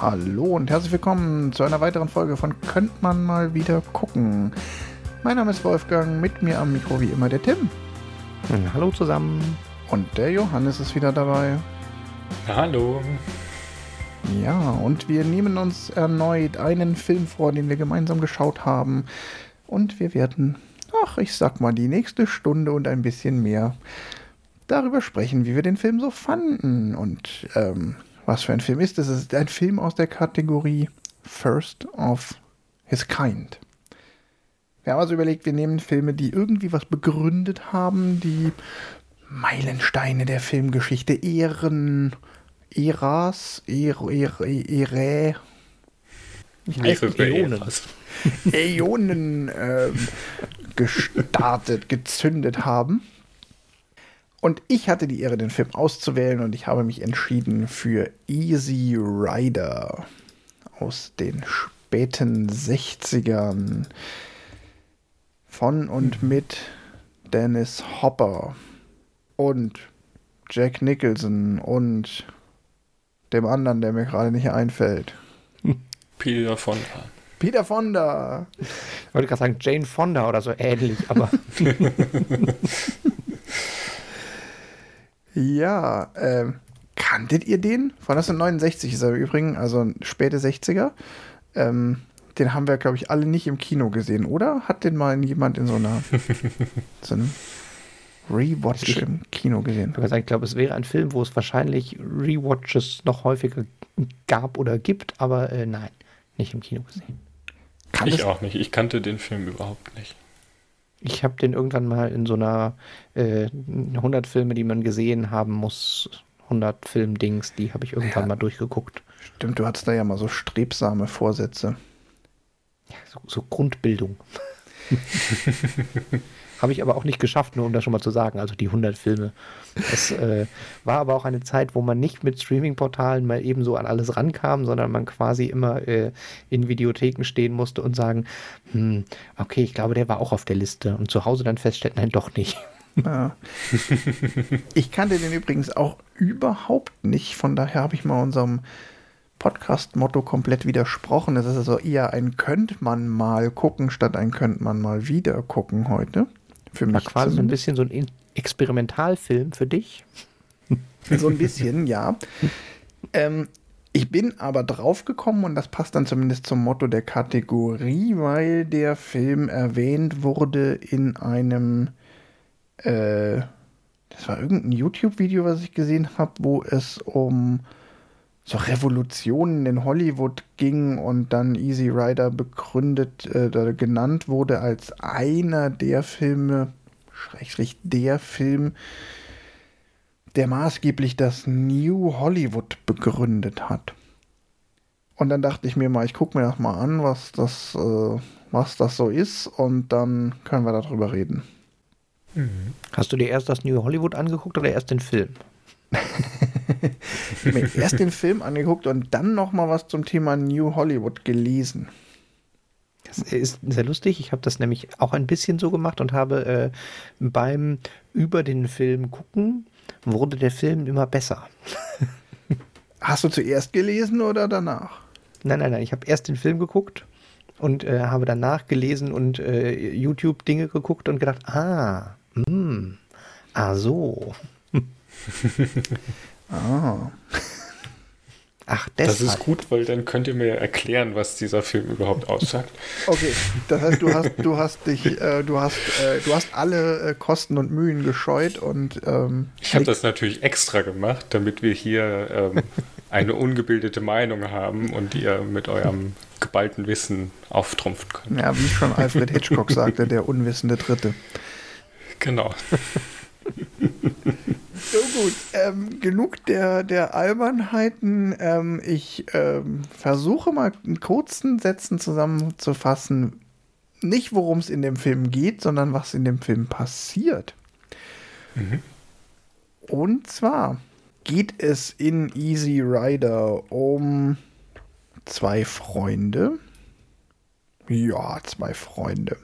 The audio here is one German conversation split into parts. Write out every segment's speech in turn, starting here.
Hallo und herzlich willkommen zu einer weiteren Folge von Könnt man mal wieder gucken. Mein Name ist Wolfgang, mit mir am Mikro wie immer der Tim. Hallo zusammen. Und der Johannes ist wieder dabei. Hallo. Ja, und wir nehmen uns erneut einen Film vor, den wir gemeinsam geschaut haben. Und wir werden, ach, ich sag mal, die nächste Stunde und ein bisschen mehr darüber sprechen, wie wir den Film so fanden. Und ähm, was für ein Film ist es? Es ist ein Film aus der Kategorie First of His Kind. Wir haben also überlegt, wir nehmen Filme, die irgendwie was begründet haben, die Meilensteine der Filmgeschichte ehren, Eras, er, er, Erä, Äonen. Äonen ähm, gestartet, gezündet haben. Und ich hatte die Ehre, den Film auszuwählen und ich habe mich entschieden für Easy Rider aus den späten 60ern von und mit Dennis Hopper und Jack Nicholson und dem anderen, der mir gerade nicht einfällt. Peter Fonda. Peter Fonda. Ich wollte gerade sagen Jane Fonda oder so ähnlich, aber Ja, ähm, kanntet ihr den? Von 1969 ist er übrigens, also späte 60er. Ähm, den haben wir, glaube ich, alle nicht im Kino gesehen, oder? Hat den mal jemand in so einer so einem Rewatch im Kino gesehen? ich glaube, es wäre ein Film, wo es wahrscheinlich Rewatches noch häufiger gab oder gibt, aber äh, nein, nicht im Kino gesehen. Kann Ich das- auch nicht. Ich kannte den Film überhaupt nicht. Ich habe den irgendwann mal in so einer äh, 100 Filme, die man gesehen haben muss, 100 Film-Dings, die habe ich irgendwann Ja. mal durchgeguckt. Stimmt, du hattest da ja mal so strebsame Vorsätze. So, so Grundbildung. Habe ich aber auch nicht geschafft, nur um das schon mal zu sagen. Also die 100 Filme. Es äh, war aber auch eine Zeit, wo man nicht mit Streaming-Portalen mal eben so an alles rankam, sondern man quasi immer äh, in Videotheken stehen musste und sagen, hm, okay, ich glaube, der war auch auf der Liste. Und zu Hause dann feststellen, nein, doch nicht. Ja. ich kannte den übrigens auch überhaupt nicht, von daher habe ich mal unserem Podcast-Motto komplett widersprochen. Es ist also eher ein könnt man mal gucken, statt ein könnt man mal wieder gucken heute. Für War mich quasi so ein bisschen so ein In- Experimentalfilm für dich. So ein bisschen, ja. Ähm, ich bin aber draufgekommen und das passt dann zumindest zum Motto der Kategorie, weil der Film erwähnt wurde in einem, äh, das war irgendein YouTube-Video, was ich gesehen habe, wo es um so Revolutionen in Hollywood ging und dann Easy Rider begründet, äh, genannt wurde als einer der Filme, schrägstrich der Film, der maßgeblich das New Hollywood begründet hat. Und dann dachte ich mir mal, ich gucke mir das mal an, was das, äh, was das so ist, und dann können wir darüber reden. Hast du dir erst das New Hollywood angeguckt oder erst den Film? Ich habe mir erst den Film angeguckt und dann noch mal was zum Thema New Hollywood gelesen. Das ist sehr lustig. Ich habe das nämlich auch ein bisschen so gemacht und habe äh, beim über den Film gucken, wurde der Film immer besser. Hast du zuerst gelesen oder danach? Nein, nein, nein. Ich habe erst den Film geguckt und äh, habe danach gelesen und äh, YouTube-Dinge geguckt und gedacht, ah, hm, ah so. Ah. Ach, Das deshalb. ist gut, weil dann könnt ihr mir erklären, was dieser Film überhaupt aussagt. Okay, das heißt, du hast, du hast dich, äh, du hast, äh, du hast alle äh, Kosten und Mühen gescheut und ähm, Ich habe das natürlich extra gemacht, damit wir hier ähm, eine ungebildete Meinung haben und ihr mit eurem geballten Wissen auftrumpfen könnt. ja, wie schon Alfred Hitchcock sagte, der unwissende Dritte. Genau. So gut, ähm, genug der, der Albernheiten. Ähm, ich ähm, versuche mal in kurzen Sätzen zusammenzufassen, nicht worum es in dem Film geht, sondern was in dem Film passiert. Und zwar geht es in Easy Rider um zwei Freunde. Ja, zwei Freunde.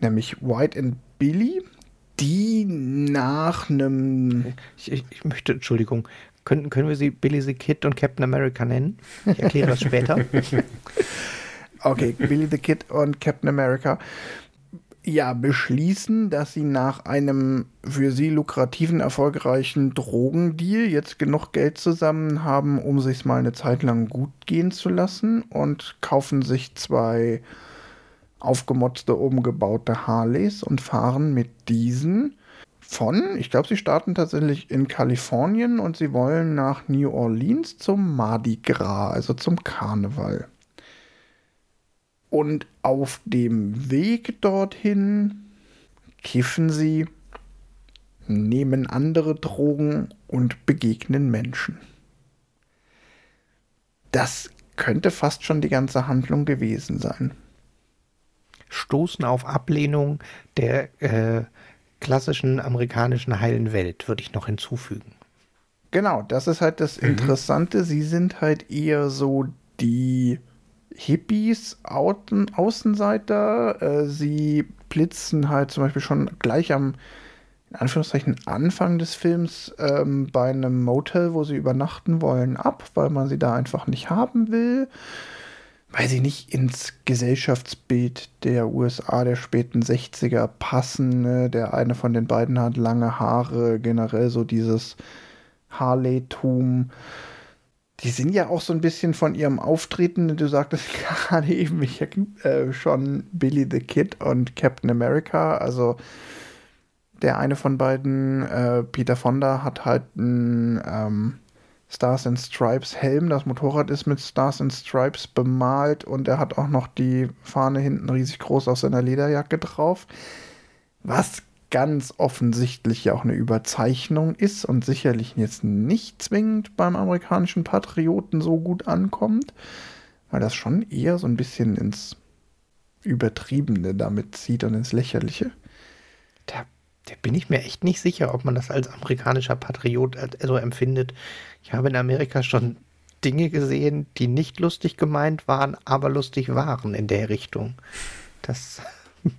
Nämlich White and Billy, die nach einem. Ich, ich, ich, möchte, Entschuldigung, können, können wir sie Billy the Kid und Captain America nennen? Ich erkläre das später. okay, Billy the Kid und Captain America ja, beschließen, dass sie nach einem für sie lukrativen, erfolgreichen Drogendeal jetzt genug Geld zusammen haben, um sich mal eine Zeit lang gut gehen zu lassen und kaufen sich zwei aufgemotzte, umgebaute Harleys und fahren mit diesen von, ich glaube, sie starten tatsächlich in Kalifornien und sie wollen nach New Orleans zum Mardi Gras, also zum Karneval. Und auf dem Weg dorthin kiffen sie, nehmen andere Drogen und begegnen Menschen. Das könnte fast schon die ganze Handlung gewesen sein. Stoßen auf Ablehnung der äh, klassischen amerikanischen heilen Welt, würde ich noch hinzufügen. Genau, das ist halt das mhm. Interessante. Sie sind halt eher so die Hippies, Außen, Außenseiter. Äh, sie blitzen halt zum Beispiel schon gleich am, in Anführungszeichen, Anfang des Films ähm, bei einem Motel, wo sie übernachten wollen, ab, weil man sie da einfach nicht haben will. Weil sie nicht ins Gesellschaftsbild der USA der späten 60er passen. Ne? Der eine von den beiden hat lange Haare, generell so dieses Harley-Tum die sind ja auch so ein bisschen von ihrem Auftreten, du sagtest gerade eben, ich äh, schon Billy the Kid und Captain America, also der eine von beiden, äh, Peter Fonda, hat halt einen ähm, Stars and Stripes Helm. Das Motorrad ist mit Stars and Stripes bemalt und er hat auch noch die Fahne hinten riesig groß auf seiner Lederjacke drauf. Was ganz offensichtlich ja auch eine Überzeichnung ist und sicherlich jetzt nicht zwingend beim amerikanischen Patrioten so gut ankommt, weil das schon eher so ein bisschen ins Übertriebene damit zieht und ins Lächerliche. Da, bin ich mir echt nicht sicher, ob man das als amerikanischer Patriot so empfindet. Ich habe in Amerika schon Dinge gesehen, die nicht lustig gemeint waren, aber lustig waren in der Richtung. Das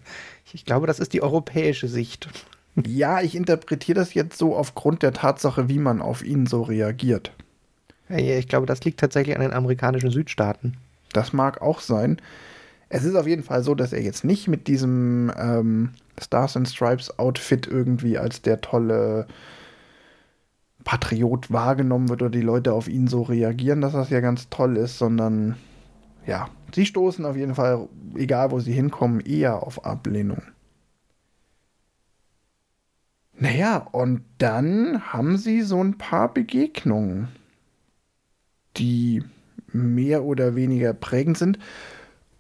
Ich glaube, das ist die europäische Sicht. Ja, ich interpretiere das jetzt so aufgrund der Tatsache, wie man auf ihn so reagiert. Ja, ich glaube, das liegt tatsächlich an den amerikanischen Südstaaten. Das mag auch sein. Es ist auf jeden Fall so, dass er jetzt nicht mit diesem ähm, Stars and Stripes Outfit irgendwie als der tolle Patriot wahrgenommen wird oder die Leute auf ihn so reagieren, dass das ja ganz toll ist, sondern ja, sie stoßen auf jeden Fall, egal wo sie hinkommen, eher auf Ablehnung. Naja, und dann haben sie so ein paar Begegnungen, die mehr oder weniger prägend sind.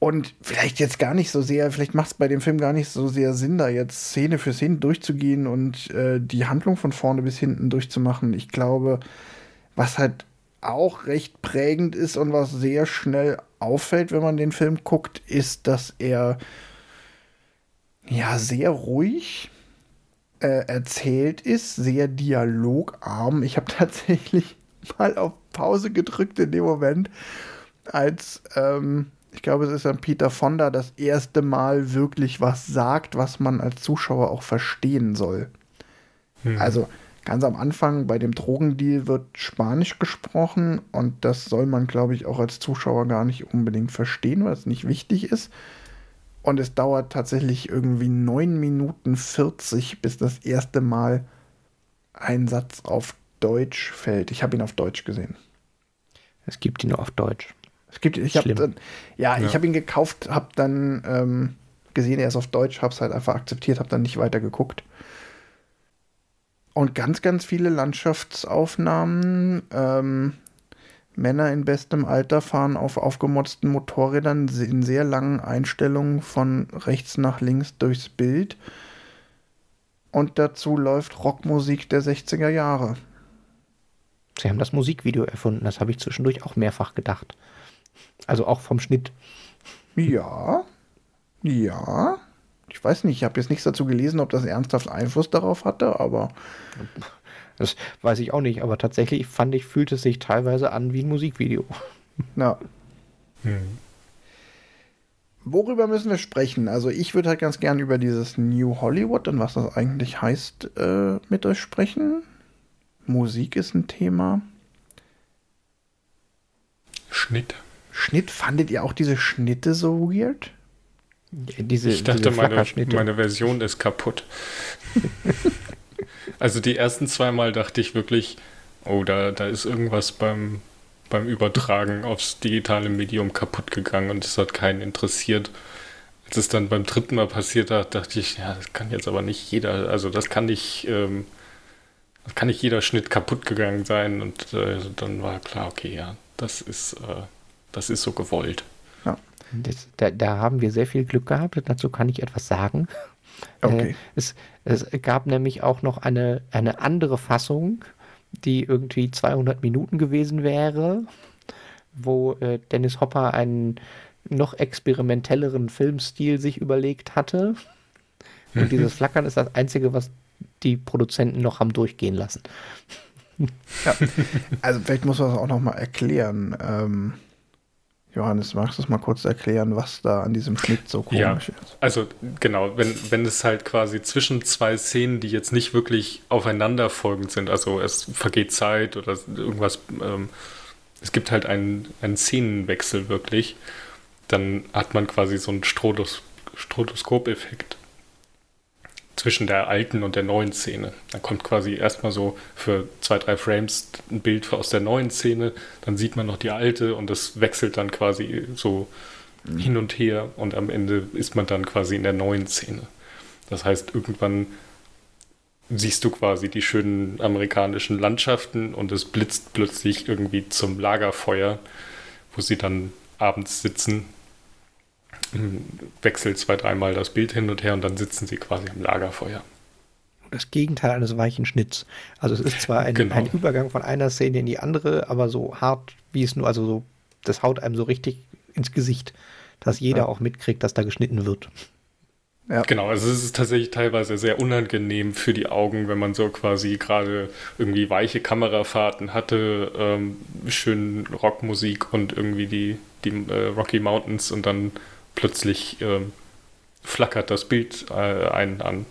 Und vielleicht jetzt gar nicht so sehr, vielleicht macht es bei dem Film gar nicht so sehr Sinn, da jetzt Szene für Szene durchzugehen und äh, die Handlung von vorne bis hinten durchzumachen. Ich glaube, was halt auch recht prägend ist und was sehr schnell auffällt, wenn man den Film guckt, ist, dass er ja sehr ruhig äh, erzählt ist, sehr dialogarm. Ich habe tatsächlich mal auf Pause gedrückt in dem Moment, als ähm, ich glaube, es ist dann Peter Fonda das erste Mal wirklich was sagt, was man als Zuschauer auch verstehen soll. Hm. Also Ganz am Anfang bei dem Drogendeal wird Spanisch gesprochen und das soll man, glaube ich, auch als Zuschauer gar nicht unbedingt verstehen, weil es nicht wichtig ist. Und es dauert tatsächlich irgendwie 9 Minuten 40, bis das erste Mal ein Satz auf Deutsch fällt. Ich habe ihn auf Deutsch gesehen. Es gibt ihn nur auf Deutsch. Es gibt, ich habe ja, ja, ich habe ihn gekauft, habe dann ähm, gesehen, er ist auf Deutsch, habe es halt einfach akzeptiert, habe dann nicht weiter geguckt. Und ganz, ganz viele Landschaftsaufnahmen. Ähm, Männer in bestem Alter fahren auf aufgemotzten Motorrädern in sehr langen Einstellungen von rechts nach links durchs Bild. Und dazu läuft Rockmusik der 60er Jahre. Sie haben das Musikvideo erfunden, das habe ich zwischendurch auch mehrfach gedacht. Also auch vom Schnitt. Ja, ja. Ich weiß nicht, ich habe jetzt nichts dazu gelesen, ob das ernsthaft Einfluss darauf hatte, aber. Das weiß ich auch nicht, aber tatsächlich fand ich, fühlte es sich teilweise an wie ein Musikvideo. Ja. Hm. worüber müssen wir sprechen? Also ich würde halt ganz gern über dieses New Hollywood und was das eigentlich heißt äh, mit euch sprechen. Musik ist ein Thema. Schnitt. Schnitt, fandet ihr auch diese Schnitte so weird? Diese, ich dachte, diese meine, meine Version ist kaputt. also die ersten zweimal dachte ich wirklich, oh, da, da ist irgendwas beim, beim Übertragen aufs digitale Medium kaputt gegangen und es hat keinen interessiert. Als es dann beim dritten Mal passiert hat, dachte ich, ja, das kann jetzt aber nicht jeder, also das kann nicht, ähm, das kann nicht jeder Schnitt kaputt gegangen sein und äh, dann war klar, okay, ja, das ist, äh, das ist so gewollt. Ja. Das, da, da, haben wir sehr viel Glück gehabt, dazu kann ich etwas sagen. Okay. Äh, es, es, gab nämlich auch noch eine, eine andere Fassung, die irgendwie 200 Minuten gewesen wäre, wo äh, Dennis Hopper einen noch experimentelleren Filmstil sich überlegt hatte. Und dieses Flackern ist das Einzige, was die Produzenten noch haben durchgehen lassen. Ja, also vielleicht muss man das auch noch mal erklären. Ähm, Johannes, magst du es mal kurz erklären, was da an diesem Schnitt so komisch ja, ist? Also genau, wenn, wenn es halt quasi zwischen zwei Szenen, die jetzt nicht wirklich aufeinanderfolgend sind, also es vergeht Zeit oder irgendwas, ähm, es gibt halt einen, einen Szenenwechsel wirklich, dann hat man quasi so einen Strotos, Strotoskop-Effekt zwischen der alten und der neuen Szene. Dann kommt quasi erstmal so für zwei, drei Frames ein Bild aus der neuen Szene, dann sieht man noch die alte und das wechselt dann quasi so mhm. hin und her und am Ende ist man dann quasi in der neuen Szene. Das heißt, irgendwann siehst du quasi die schönen amerikanischen Landschaften und es blitzt plötzlich irgendwie zum Lagerfeuer, wo sie dann abends sitzen wechselt zwei, dreimal das Bild hin und her und dann sitzen sie quasi am Lagerfeuer. Das Gegenteil eines weichen Schnitts. Also es ist zwar ein, genau. ein Übergang von einer Szene in die andere, aber so hart, wie es nur, also so, das haut einem so richtig ins Gesicht, dass jeder ja. auch mitkriegt, dass da geschnitten wird. Ja. Genau, also es ist tatsächlich teilweise sehr unangenehm für die Augen, wenn man so quasi gerade irgendwie weiche Kamerafahrten hatte, ähm, schön Rockmusik und irgendwie die, die äh, Rocky Mountains und dann plötzlich ähm, flackert das Bild äh, einen an.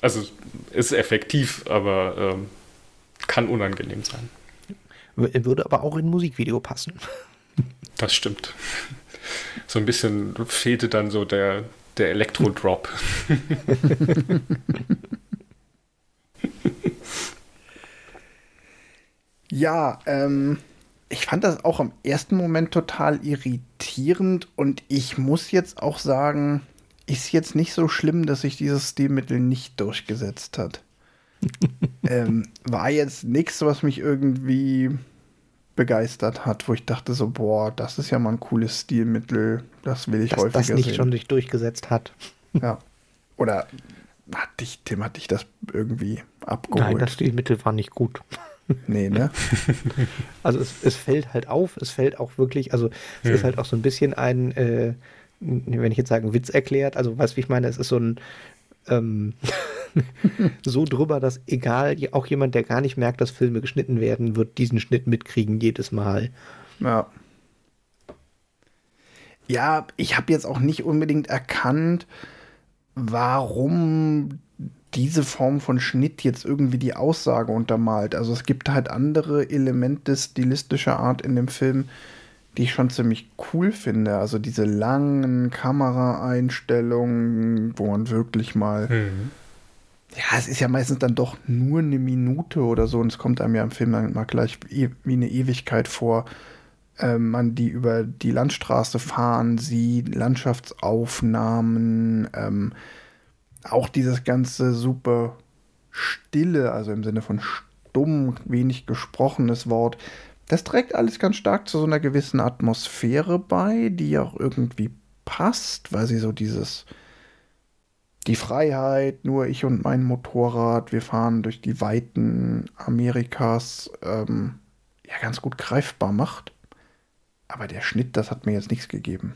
Also ist effektiv, aber ähm, kann unangenehm sein. Würde aber auch in ein Musikvideo passen. Das stimmt. So ein bisschen fehlte dann so der, der Elektro-Drop. ja, ähm, ich fand das auch im ersten Moment total irritierend und ich muss jetzt auch sagen, ist jetzt nicht so schlimm, dass sich dieses Stilmittel nicht durchgesetzt hat. ähm, war jetzt nichts, was mich irgendwie begeistert hat, wo ich dachte so, boah, das ist ja mal ein cooles Stilmittel, das will ich dass häufiger das nicht sehen. schon sich durchgesetzt hat. ja. Oder hat dich, Tim, hat dich das irgendwie abgeholt? Nein, das Stilmittel war nicht gut. Nee, ne? also es, es fällt halt auf, es fällt auch wirklich, also es hm. ist halt auch so ein bisschen ein, äh, wenn ich jetzt sagen, Witz erklärt, also weißt du, wie ich meine, es ist so ein ähm, so drüber, dass egal, auch jemand, der gar nicht merkt, dass Filme geschnitten werden, wird diesen Schnitt mitkriegen jedes Mal. Ja. Ja, ich habe jetzt auch nicht unbedingt erkannt, warum diese Form von Schnitt jetzt irgendwie die Aussage untermalt. Also es gibt halt andere Elemente stilistischer Art in dem Film, die ich schon ziemlich cool finde. Also diese langen Kameraeinstellungen, wo man wirklich mal. Mhm. Ja, es ist ja meistens dann doch nur eine Minute oder so und es kommt einem ja im Film dann mal gleich wie eine Ewigkeit vor. Äh, man die über die Landstraße fahren sieht, Landschaftsaufnahmen, ähm, auch dieses ganze super Stille, also im Sinne von stumm, wenig gesprochenes Wort, das trägt alles ganz stark zu so einer gewissen Atmosphäre bei, die auch irgendwie passt, weil sie so dieses die Freiheit, nur ich und mein Motorrad, wir fahren durch die Weiten Amerikas, ähm, ja ganz gut greifbar macht. Aber der Schnitt, das hat mir jetzt nichts gegeben.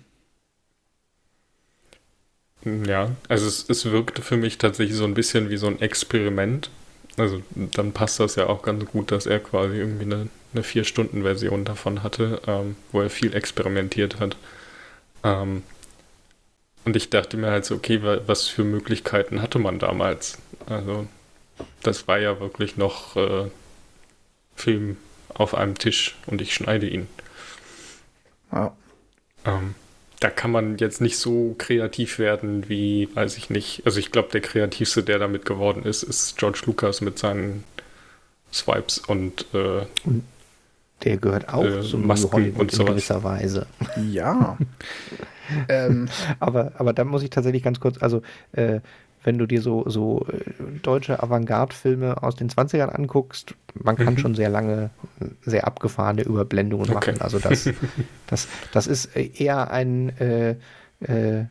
Ja, also es, es wirkte für mich tatsächlich so ein bisschen wie so ein Experiment. Also dann passt das ja auch ganz gut, dass er quasi irgendwie eine, eine Vier-Stunden-Version davon hatte, ähm, wo er viel experimentiert hat. Ähm, Und ich dachte mir halt so, okay, was für Möglichkeiten hatte man damals? Also, das war ja wirklich noch äh, Film auf einem Tisch und ich schneide ihn. Ja. Ähm, da kann man jetzt nicht so kreativ werden wie, weiß ich nicht. Also ich glaube, der kreativste, der damit geworden ist, ist George Lucas mit seinen Swipes und, äh, und der gehört auch äh, zum Masken Hollywood und in gewisser Weise. Ja. ähm. aber, aber da muss ich tatsächlich ganz kurz, also äh, wenn du dir so, so äh, deutsche Avantgarde-Filme aus den 20ern anguckst, man kann mhm. schon sehr lange sehr abgefahrene Überblendungen okay. machen. Also das, das, das ist eher ein äh, äh,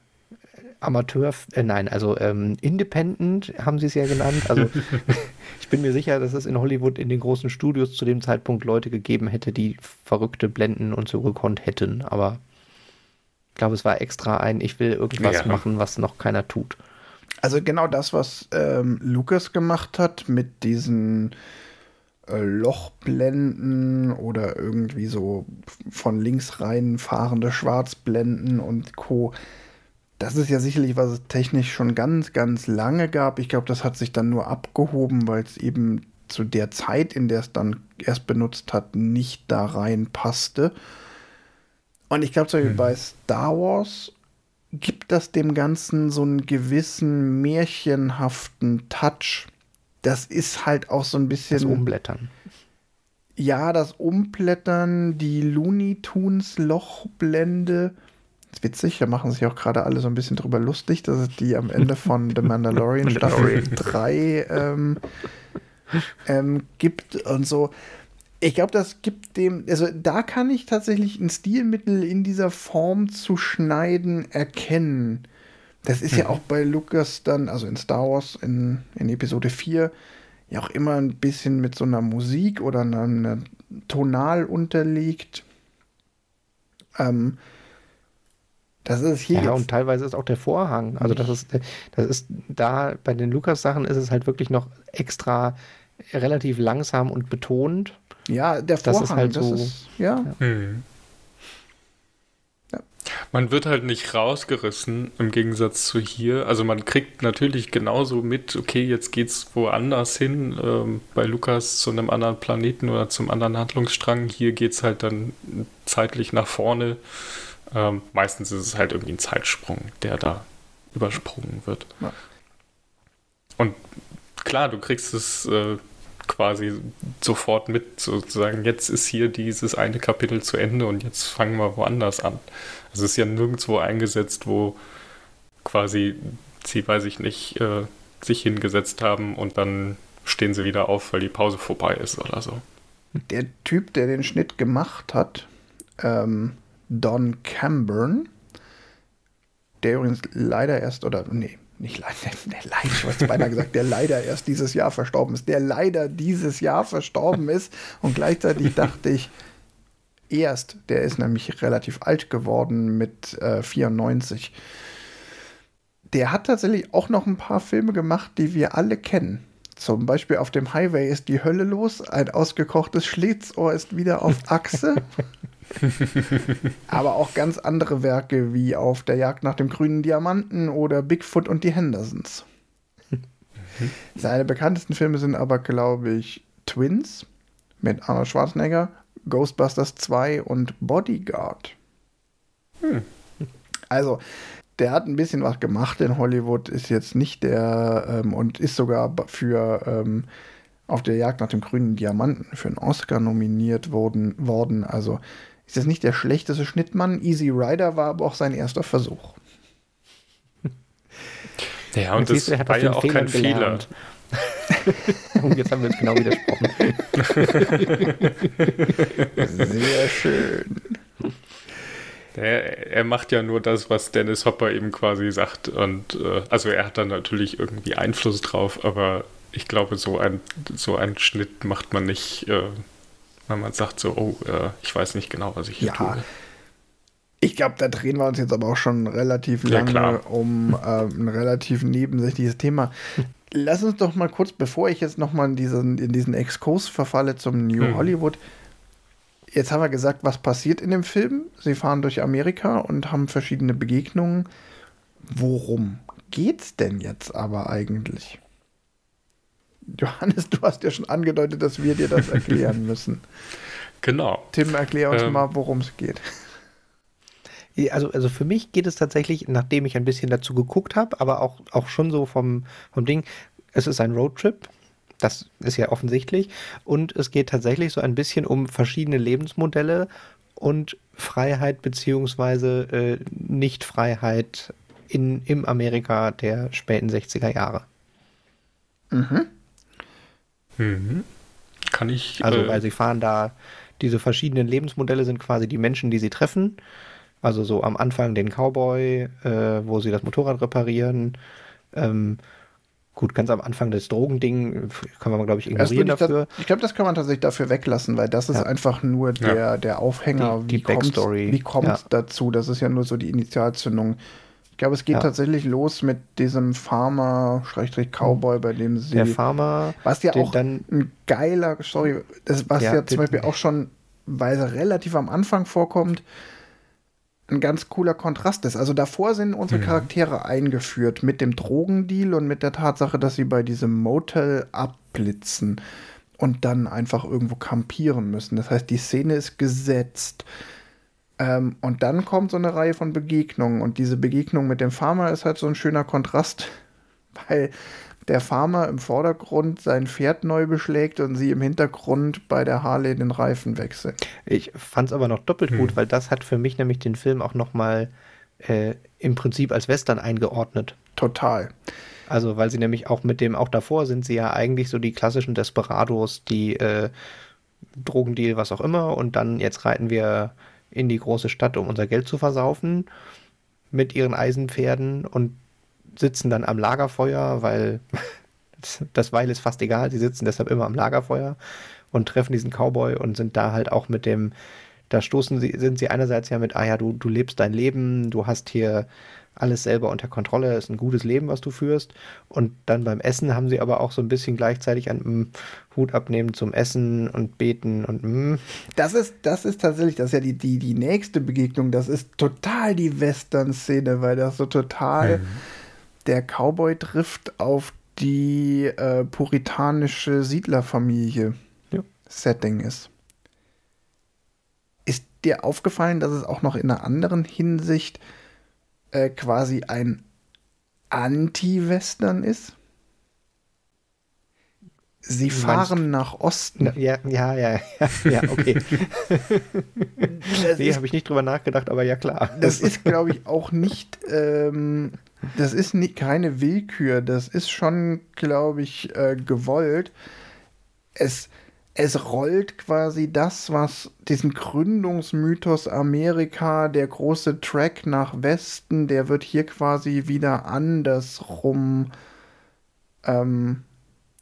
Amateur, äh, nein, also ähm, Independent haben sie es ja genannt. Also ich bin mir sicher, dass es in Hollywood in den großen Studios zu dem Zeitpunkt Leute gegeben hätte, die verrückte Blenden und so gekonnt hätten. Aber ich glaube, es war extra ein, ich will irgendwas ja. machen, was noch keiner tut. Also genau das, was ähm, Lucas gemacht hat mit diesen äh, Lochblenden oder irgendwie so von links rein fahrende Schwarzblenden und Co. Das ist ja sicherlich, was es technisch schon ganz, ganz lange gab. Ich glaube, das hat sich dann nur abgehoben, weil es eben zu der Zeit, in der es dann erst benutzt hat, nicht da rein passte. Und ich glaube, zum Beispiel hm. bei Star Wars gibt das dem Ganzen so einen gewissen märchenhaften Touch. Das ist halt auch so ein bisschen. Das Umblättern. Ja, das Umblättern, die Looney Tunes Lochblende. Das ist witzig, da machen sich auch gerade alle so ein bisschen drüber lustig, dass es die am Ende von The Mandalorian Staffel 3 ähm, ähm, gibt und so. Ich glaube, das gibt dem, also da kann ich tatsächlich ein Stilmittel in dieser Form zu schneiden erkennen. Das ist mhm. ja auch bei Lucas dann, also in Star Wars in, in Episode 4, ja auch immer ein bisschen mit so einer Musik oder einer, einer Tonal unterlegt. Ähm, das ist hier. Ja, und teilweise ist auch der Vorhang. Also das ist, das ist da bei den Lukas-Sachen ist es halt wirklich noch extra relativ langsam und betont. Ja, der Vorhang, das ist halt so. Ist, ja. Hm. ja. Man wird halt nicht rausgerissen im Gegensatz zu hier. Also man kriegt natürlich genauso mit, okay, jetzt geht's woanders hin, ähm, bei Lukas zu einem anderen Planeten oder zum anderen Handlungsstrang. Hier geht's halt dann zeitlich nach vorne. Ähm, meistens ist es halt irgendwie ein Zeitsprung, der da übersprungen wird. Ja. Und klar, du kriegst es äh, quasi sofort mit, sozusagen, jetzt ist hier dieses eine Kapitel zu Ende und jetzt fangen wir woanders an. Also es ist ja nirgendwo eingesetzt, wo quasi sie, weiß ich nicht, äh, sich hingesetzt haben und dann stehen sie wieder auf, weil die Pause vorbei ist oder so. Der Typ, der den Schnitt gemacht hat, ähm, Don Camburn, der übrigens leider erst, oder nee, nicht leider, der leider, ich wollte beinahe gesagt, der leider erst dieses Jahr verstorben ist, der leider dieses Jahr verstorben ist. Und gleichzeitig dachte ich, erst, der ist nämlich relativ alt geworden mit äh, 94. Der hat tatsächlich auch noch ein paar Filme gemacht, die wir alle kennen. Zum Beispiel auf dem Highway ist die Hölle los, ein ausgekochtes Schlitzohr ist wieder auf Achse. Aber auch ganz andere Werke wie Auf der Jagd nach dem grünen Diamanten oder Bigfoot und die Hendersons. Seine bekanntesten Filme sind aber, glaube ich, Twins mit Arnold Schwarzenegger, Ghostbusters 2 und Bodyguard. Hm. Also, der hat ein bisschen was gemacht in Hollywood, ist jetzt nicht der ähm, und ist sogar für ähm, auf der Jagd nach dem grünen Diamanten für einen Oscar nominiert worden. worden. Also ist jetzt nicht der schlechteste Schnittmann. Easy Rider war aber auch sein erster Versuch. Ja, und, und das du, war ja auch kein Fehler. und jetzt haben wir uns genau widersprochen. Sehr schön. Er, er, macht ja nur das, was Dennis Hopper eben quasi sagt. Und äh, also er hat dann natürlich irgendwie Einfluss drauf, aber ich glaube, so ein, so einen Schnitt macht man nicht, äh, wenn man sagt so, oh, äh, ich weiß nicht genau, was ich hier ja. tue. Ich glaube, da drehen wir uns jetzt aber auch schon relativ lange ja, um äh, ein relativ nebensächliches Thema. Lass uns doch mal kurz, bevor ich jetzt nochmal in diesen, in diesen Exkurs verfalle zum New hm. Hollywood, jetzt haben wir gesagt, was passiert in dem Film. Sie fahren durch Amerika und haben verschiedene Begegnungen. Worum geht's denn jetzt aber eigentlich? Johannes, du hast ja schon angedeutet, dass wir dir das erklären müssen. Genau. Tim, erklär uns ähm, mal, worum es geht. Also, also für mich geht es tatsächlich, nachdem ich ein bisschen dazu geguckt habe, aber auch, auch schon so vom, vom Ding, es ist ein Roadtrip, das ist ja offensichtlich, und es geht tatsächlich so ein bisschen um verschiedene Lebensmodelle und Freiheit beziehungsweise äh, Nichtfreiheit in, im Amerika der späten 60er Jahre. Mhm. Mhm. Kann ich. Also, äh, weil sie fahren da, diese verschiedenen Lebensmodelle sind quasi die Menschen, die sie treffen. Also so am Anfang den Cowboy, äh, wo sie das Motorrad reparieren. Ähm, gut, ganz am Anfang das Drogending kann man, glaube ich, ignorieren ich dafür. Das, ich glaube, das kann man tatsächlich dafür weglassen, weil das ist ja. einfach nur der, ja. der Aufhänger. Die, die Backstory. Wie kommt es ja. dazu? Das ist ja nur so die Initialzündung. Ich glaube, es geht tatsächlich los mit diesem Farmer, Schrägstrich Cowboy, bei dem sie. Der Farmer. Was ja auch dann, ein geiler, sorry, das, was ja, zum Beispiel auch schon, weil er relativ am Anfang vorkommt, ein ganz cooler Kontrast ist. Also davor sind unsere. Charaktere eingeführt mit dem Drogendeal und mit der Tatsache, dass sie bei diesem Motel abblitzen und dann einfach irgendwo kampieren müssen. Das heißt, die Szene ist gesetzt. Ähm, und dann kommt so eine Reihe von Begegnungen und diese Begegnung mit dem Farmer ist halt so ein schöner Kontrast, weil der Farmer im Vordergrund sein Pferd neu beschlägt und sie im Hintergrund bei der Harley den Reifen wechseln. Ich fand es aber noch doppelt hm. gut, weil das hat für mich nämlich den Film auch noch mal äh, im Prinzip als Western eingeordnet. Total. Also weil sie nämlich auch mit dem, auch davor sind sie ja eigentlich so die klassischen Desperados, die äh, Drogendeal, was auch immer und dann jetzt reiten wir in die große Stadt, um unser Geld zu versaufen mit ihren Eisenpferden und sitzen dann am Lagerfeuer, weil das Weil ist fast egal, sie sitzen deshalb immer am Lagerfeuer und treffen diesen Cowboy und sind da halt auch mit dem, da stoßen sie, sind sie einerseits ja mit, ah ja, du, du lebst dein Leben, du hast hier alles selber unter Kontrolle, ist ein gutes Leben, was du führst. Und dann beim Essen haben sie aber auch so ein bisschen gleichzeitig einen mm, Hut abnehmen zum Essen und beten und mm. Das ist, das ist tatsächlich, das ist ja die, die, die nächste Begegnung, das ist total die Western-Szene, weil das so total. Mhm der Cowboy trifft auf die äh, puritanische Siedlerfamilie ja. Setting ist. Ist dir aufgefallen, dass es auch noch in einer anderen Hinsicht äh, quasi ein Anti-Western ist? Sie fahren nach Osten. Ja, ja, ja, ja, ja okay. nee, habe ich nicht drüber nachgedacht, aber ja klar. Das ist, glaube ich, auch nicht ähm, das ist nicht, keine Willkür, das ist schon, glaube ich, äh, gewollt. Es, es rollt quasi das, was diesen Gründungsmythos Amerika, der große Track nach Westen, der wird hier quasi wieder andersrum ähm,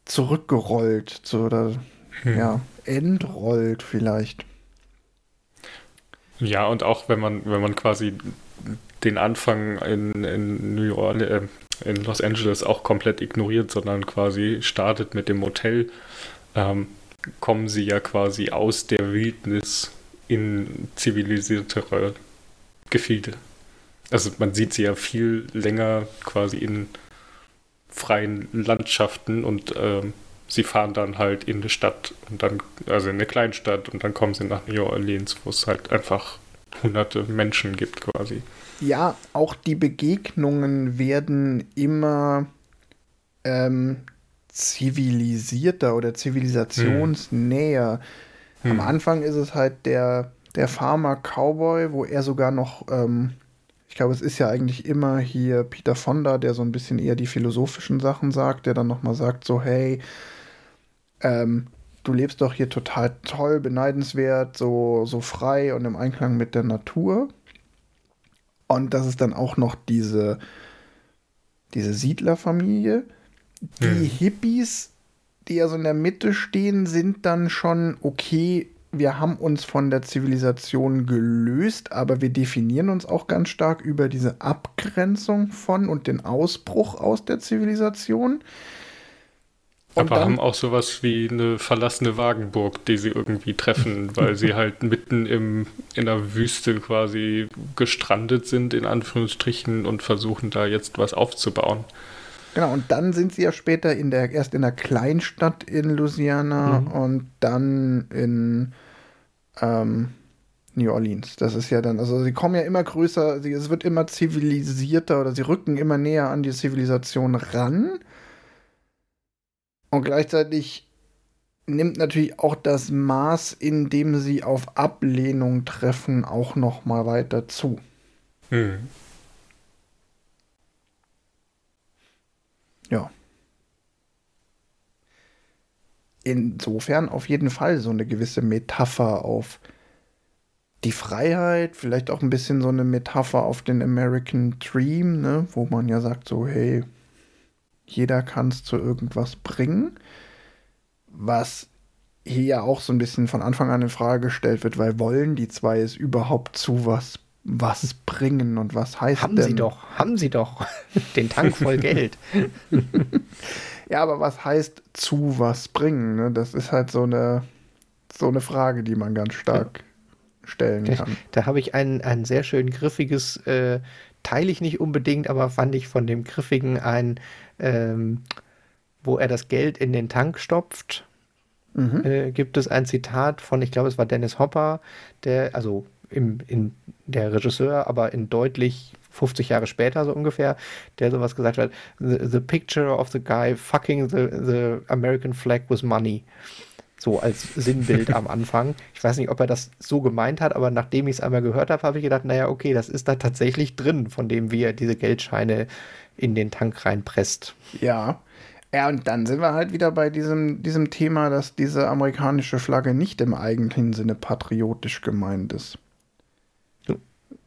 zurückgerollt zu, oder hm. ja, entrollt vielleicht. Ja, und auch wenn man, wenn man quasi den Anfang in, in New Orleans, äh, in Los Angeles auch komplett ignoriert, sondern quasi startet mit dem Motel, ähm, kommen sie ja quasi aus der Wildnis in zivilisiertere Gefilde. Also man sieht sie ja viel länger quasi in freien Landschaften und ähm, sie fahren dann halt in eine Stadt und dann, also in eine Kleinstadt und dann kommen sie nach New Orleans, wo es halt einfach hunderte Menschen gibt quasi. Ja, auch die Begegnungen werden immer ähm, zivilisierter oder zivilisationsnäher. Hm. Am Anfang ist es halt der, der Farmer Cowboy, wo er sogar noch, ähm, ich glaube, es ist ja eigentlich immer hier Peter Fonda, der so ein bisschen eher die philosophischen Sachen sagt, der dann nochmal sagt, so, hey, ähm, du lebst doch hier total toll, beneidenswert, so, so frei und im Einklang mit der Natur. Und das ist dann auch noch diese, diese Siedlerfamilie. Die hm. Hippies, die ja so in der Mitte stehen, sind dann schon okay. Wir haben uns von der Zivilisation gelöst, aber wir definieren uns auch ganz stark über diese Abgrenzung von und den Ausbruch aus der Zivilisation. Und aber dann, haben auch sowas wie eine verlassene Wagenburg, die sie irgendwie treffen, weil sie halt mitten im, in der Wüste quasi gestrandet sind, in Anführungsstrichen, und versuchen da jetzt was aufzubauen. Genau, und dann sind sie ja später in der, erst in der Kleinstadt in Louisiana mhm. und dann in ähm, New Orleans. Das ist ja dann, also sie kommen ja immer größer, sie, es wird immer zivilisierter oder sie rücken immer näher an die Zivilisation ran. Und gleichzeitig nimmt natürlich auch das Maß, in dem sie auf Ablehnung treffen, auch noch mal weiter zu. Hm. Ja. Insofern auf jeden Fall so eine gewisse Metapher auf die Freiheit, vielleicht auch ein bisschen so eine Metapher auf den American Dream, ne, wo man ja sagt so, hey, jeder kann es zu irgendwas bringen. Was hier ja auch so ein bisschen von Anfang an in Frage gestellt wird, weil wollen die zwei es überhaupt zu was, was bringen und was heißt haben denn? Haben sie doch, haben sie doch. Den Tank voll Geld. ja, aber was heißt zu was bringen? Ne? Das ist halt so eine, so eine Frage, die man ganz stark stellen kann. Da, da habe ich ein, ein sehr schön griffiges, äh, teile ich nicht unbedingt, aber fand ich von dem griffigen ein ähm, wo er das Geld in den Tank stopft, mhm. äh, gibt es ein Zitat von, ich glaube, es war Dennis Hopper, der, also im, in der Regisseur, aber in deutlich 50 Jahre später so ungefähr, der sowas gesagt hat, the, the picture of the guy fucking the, the American flag with money. So als Sinnbild am Anfang. Ich weiß nicht, ob er das so gemeint hat, aber nachdem ich es einmal gehört habe, habe ich gedacht, naja, okay, das ist da tatsächlich drin, von dem wie er diese Geldscheine in den Tank reinpresst. Ja. Ja, und dann sind wir halt wieder bei diesem, diesem Thema, dass diese amerikanische Flagge nicht im eigentlichen Sinne patriotisch gemeint ist.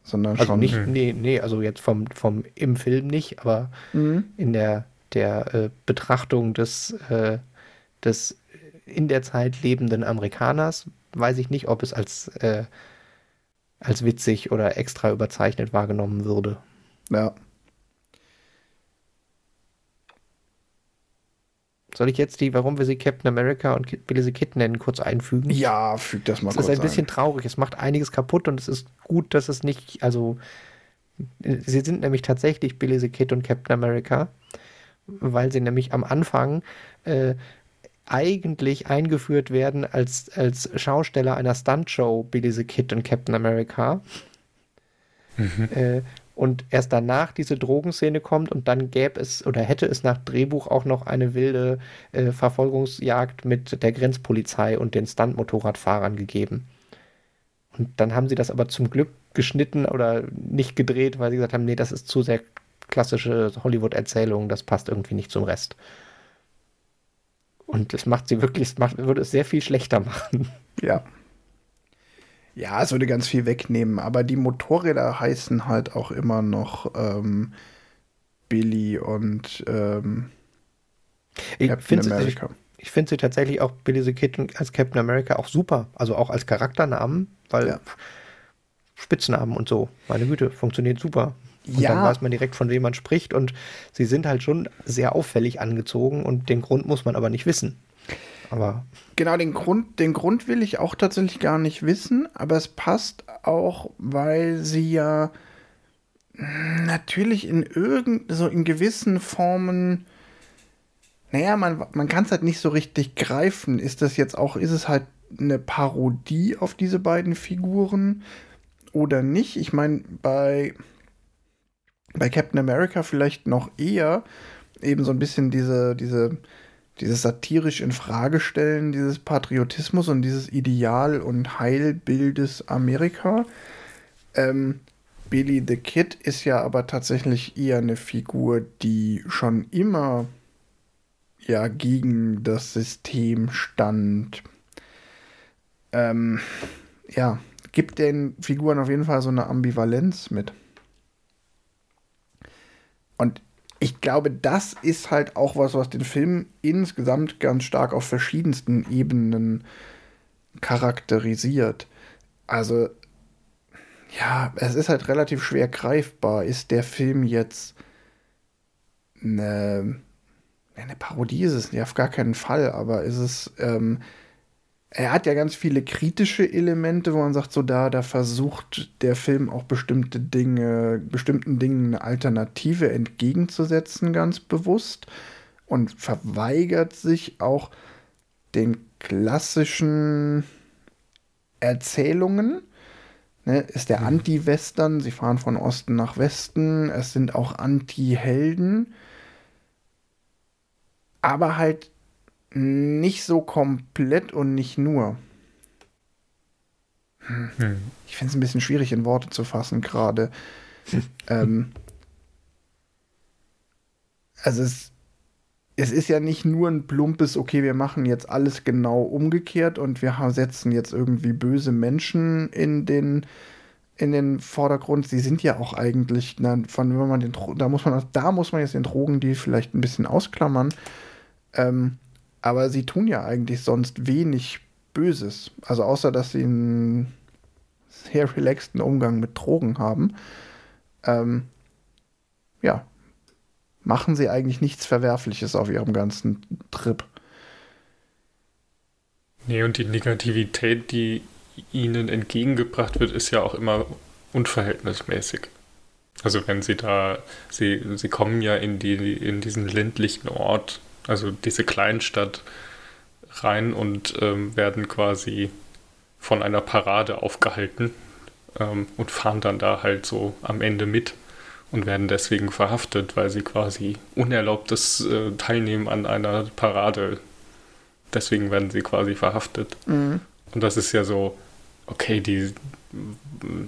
Sondern also schon. Nicht, nee, nee, also jetzt vom, vom im Film nicht, aber mhm. in der, der äh, Betrachtung des, äh, des in der Zeit lebenden Amerikaners weiß ich nicht, ob es als, äh, als witzig oder extra überzeichnet wahrgenommen würde. Ja. Soll ich jetzt die, warum wir sie Captain America und Billy the Kid nennen, kurz einfügen? Ja, füg das mal kurz ein. Es ist ein bisschen traurig. Es macht einiges kaputt und es ist gut, dass es nicht, also sie sind nämlich tatsächlich Billy the Kid und Captain America, weil sie nämlich am Anfang äh, eigentlich eingeführt werden als, als Schausteller einer Stuntshow Billy the Kid und Captain America. Mhm. Äh, und erst danach diese Drogenszene kommt und dann gäbe es oder hätte es nach Drehbuch auch noch eine wilde äh, Verfolgungsjagd mit der Grenzpolizei und den Stunt-Motorradfahrern gegeben. Und dann haben sie das aber zum Glück geschnitten oder nicht gedreht, weil sie gesagt haben, nee, das ist zu sehr klassische Hollywood-Erzählung, das passt irgendwie nicht zum Rest. Und das macht sie wirklich, es macht, würde es sehr viel schlechter machen. Ja. Ja, es würde ganz viel wegnehmen, aber die Motorräder heißen halt auch immer noch ähm, Billy und ähm, ich Captain America. Sie, ich, ich finde sie tatsächlich auch Billy the Kid als Captain America auch super. Also auch als Charakternamen, weil ja. Spitznamen und so, meine Güte, funktioniert super. Und ja. dann weiß man direkt, von wem man spricht. Und sie sind halt schon sehr auffällig angezogen und den Grund muss man aber nicht wissen. Aber genau, den Grund, den Grund will ich auch tatsächlich gar nicht wissen, aber es passt auch, weil sie ja natürlich in irgend, so in gewissen Formen, naja, man, man kann es halt nicht so richtig greifen. Ist das jetzt auch, ist es halt eine Parodie auf diese beiden Figuren oder nicht? Ich meine, bei, bei Captain America vielleicht noch eher eben so ein bisschen diese, diese dieses satirisch in Frage stellen, dieses Patriotismus und dieses Ideal und Heilbildes Amerika. Ähm, Billy the Kid ist ja aber tatsächlich eher eine Figur, die schon immer ja gegen das System stand. Ähm, ja, gibt den Figuren auf jeden Fall so eine Ambivalenz mit. Und ich glaube, das ist halt auch was, was den Film insgesamt ganz stark auf verschiedensten Ebenen charakterisiert. Also, ja, es ist halt relativ schwer greifbar. Ist der Film jetzt eine, eine Parodie ist es ja auf gar keinen Fall, aber ist es, ähm, er hat ja ganz viele kritische Elemente, wo man sagt, so da, da versucht der Film auch bestimmte Dinge, bestimmten Dingen eine Alternative entgegenzusetzen, ganz bewusst und verweigert sich auch den klassischen Erzählungen. Ne, ist der mhm. Anti-Western, sie fahren von Osten nach Westen, es sind auch Anti-Helden, aber halt nicht so komplett und nicht nur. Hm. Hm. Ich finde es ein bisschen schwierig in Worte zu fassen gerade. ähm, also es, es ist ja nicht nur ein plumpes, okay, wir machen jetzt alles genau umgekehrt und wir setzen jetzt irgendwie böse Menschen in den in den Vordergrund. Sie sind ja auch eigentlich, na, von wenn man den da muss man da muss man jetzt den Drogen die vielleicht ein bisschen ausklammern. Ähm, aber sie tun ja eigentlich sonst wenig Böses. Also außer, dass sie einen sehr relaxten Umgang mit Drogen haben. Ähm, ja, machen sie eigentlich nichts Verwerfliches auf ihrem ganzen Trip. Nee, und die Negativität, die ihnen entgegengebracht wird, ist ja auch immer unverhältnismäßig. Also wenn sie da, sie, sie kommen ja in, die, in diesen ländlichen Ort also diese Kleinstadt rein und ähm, werden quasi von einer Parade aufgehalten ähm, und fahren dann da halt so am Ende mit und werden deswegen verhaftet, weil sie quasi unerlaubtes äh, Teilnehmen an einer Parade, deswegen werden sie quasi verhaftet. Mhm. Und das ist ja so, okay, die,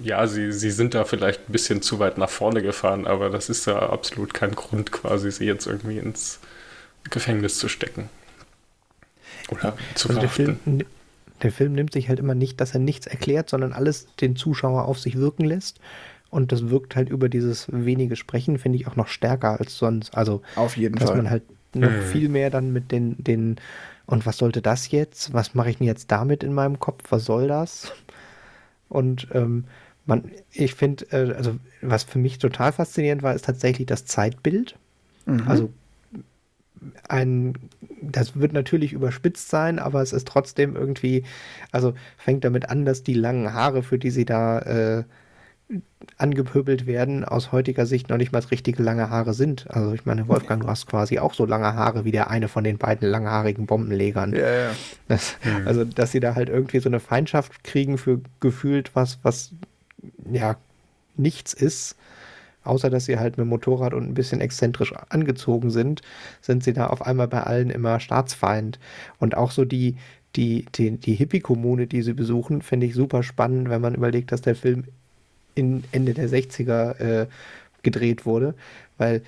ja, sie, sie sind da vielleicht ein bisschen zu weit nach vorne gefahren, aber das ist ja absolut kein Grund, quasi sie jetzt irgendwie ins Gefängnis zu stecken. Oder zu also der Film, der Film nimmt sich halt immer nicht, dass er nichts erklärt, sondern alles den Zuschauer auf sich wirken lässt. Und das wirkt halt über dieses wenige Sprechen, finde ich, auch noch stärker als sonst. Also, auf jeden dass Fall. man halt noch mhm. viel mehr dann mit den, den, und was sollte das jetzt? Was mache ich denn jetzt damit in meinem Kopf? Was soll das? Und ähm, man, ich finde, äh, also was für mich total faszinierend war, ist tatsächlich das Zeitbild. Mhm. Also ein, das wird natürlich überspitzt sein, aber es ist trotzdem irgendwie, also fängt damit an, dass die langen Haare, für die sie da äh, angepöbelt werden, aus heutiger Sicht noch nicht mal richtige lange Haare sind. Also ich meine, Wolfgang, du hast quasi auch so lange Haare wie der eine von den beiden langhaarigen Bombenlegern. Ja, ja. Das, mhm. Also, dass sie da halt irgendwie so eine Feindschaft kriegen für gefühlt was, was ja nichts ist außer dass sie halt mit dem Motorrad und ein bisschen exzentrisch angezogen sind, sind sie da auf einmal bei allen immer Staatsfeind. Und auch so die, die, die, die Hippie-Kommune, die sie besuchen, finde ich super spannend, wenn man überlegt, dass der Film in Ende der 60er äh, gedreht wurde, weil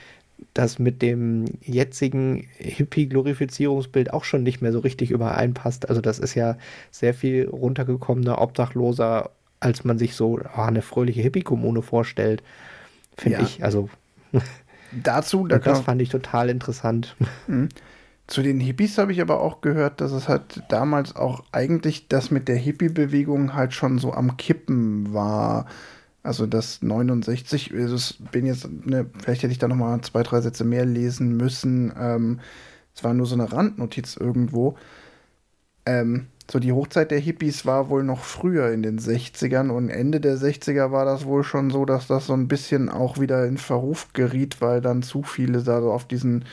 das mit dem jetzigen Hippie-Glorifizierungsbild auch schon nicht mehr so richtig übereinpasst. Also das ist ja sehr viel runtergekommener, obdachloser, als man sich so oh, eine fröhliche Hippie-Kommune vorstellt. Finde ja. ich. Also. Dazu, da das fand ich total interessant. Mhm. Zu den Hippies habe ich aber auch gehört, dass es halt damals auch eigentlich das mit der Hippie-Bewegung halt schon so am Kippen war. Also das 69, also ich bin jetzt, ne, vielleicht hätte ich da noch mal zwei, drei Sätze mehr lesen müssen. Ähm, es ähm, war nur so eine Randnotiz irgendwo. Ähm, so die Hochzeit der Hippies war wohl noch früher in den 60ern und Ende der 60er war das wohl schon so, dass das so ein bisschen auch wieder in Verruf geriet, weil dann zu viele da so auf diesen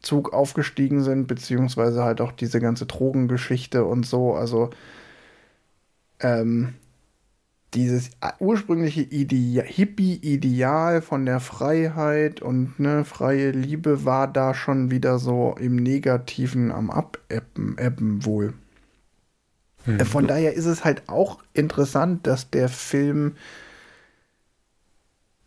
Zug aufgestiegen sind, beziehungsweise halt auch diese ganze Drogengeschichte und so. Also ähm, dieses ursprüngliche Ide Hippie-Ideal von der Freiheit und ne, freie Liebe war da schon wieder so im Negativen am Abebben wohl. Mhm. Von daher ist es halt auch interessant, dass der Film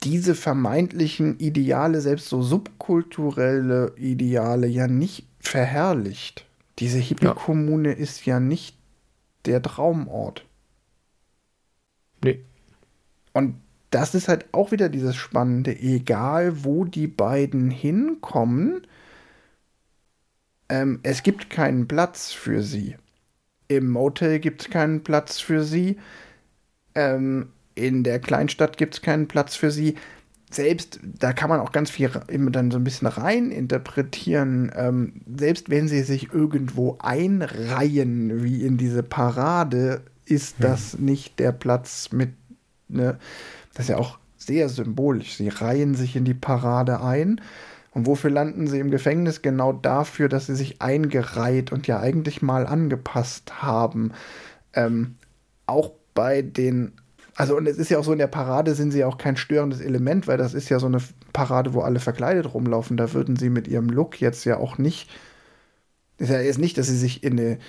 diese vermeintlichen Ideale, selbst so subkulturelle Ideale, ja nicht verherrlicht. Diese Hippie-Kommune ja. ist ja nicht der Traumort. Nee. Und das ist halt auch wieder dieses Spannende, egal wo die beiden hinkommen, ähm, es gibt keinen Platz für sie. Im Motel gibt es keinen Platz für sie. Ähm, in der Kleinstadt gibt es keinen Platz für sie. selbst, da kann man auch ganz viel immer dann so ein bisschen rein interpretieren, ähm, selbst wenn sie sich irgendwo einreihen, wie in diese Parade, ist hm. das nicht der Platz mit, ne, das ist ja auch sehr symbolisch. Sie reihen sich in die Parade ein. Und wofür landen sie im Gefängnis? Genau dafür, dass sie sich eingereiht und ja eigentlich mal angepasst haben. Ähm, auch bei den also und es ist ja auch so, in der Parade sind sie ja auch kein störendes Element, weil das ist ja so eine Parade, wo alle verkleidet rumlaufen. Da würden sie mit ihrem Look jetzt ja auch nicht, ist ja jetzt nicht, dass sie sich in eine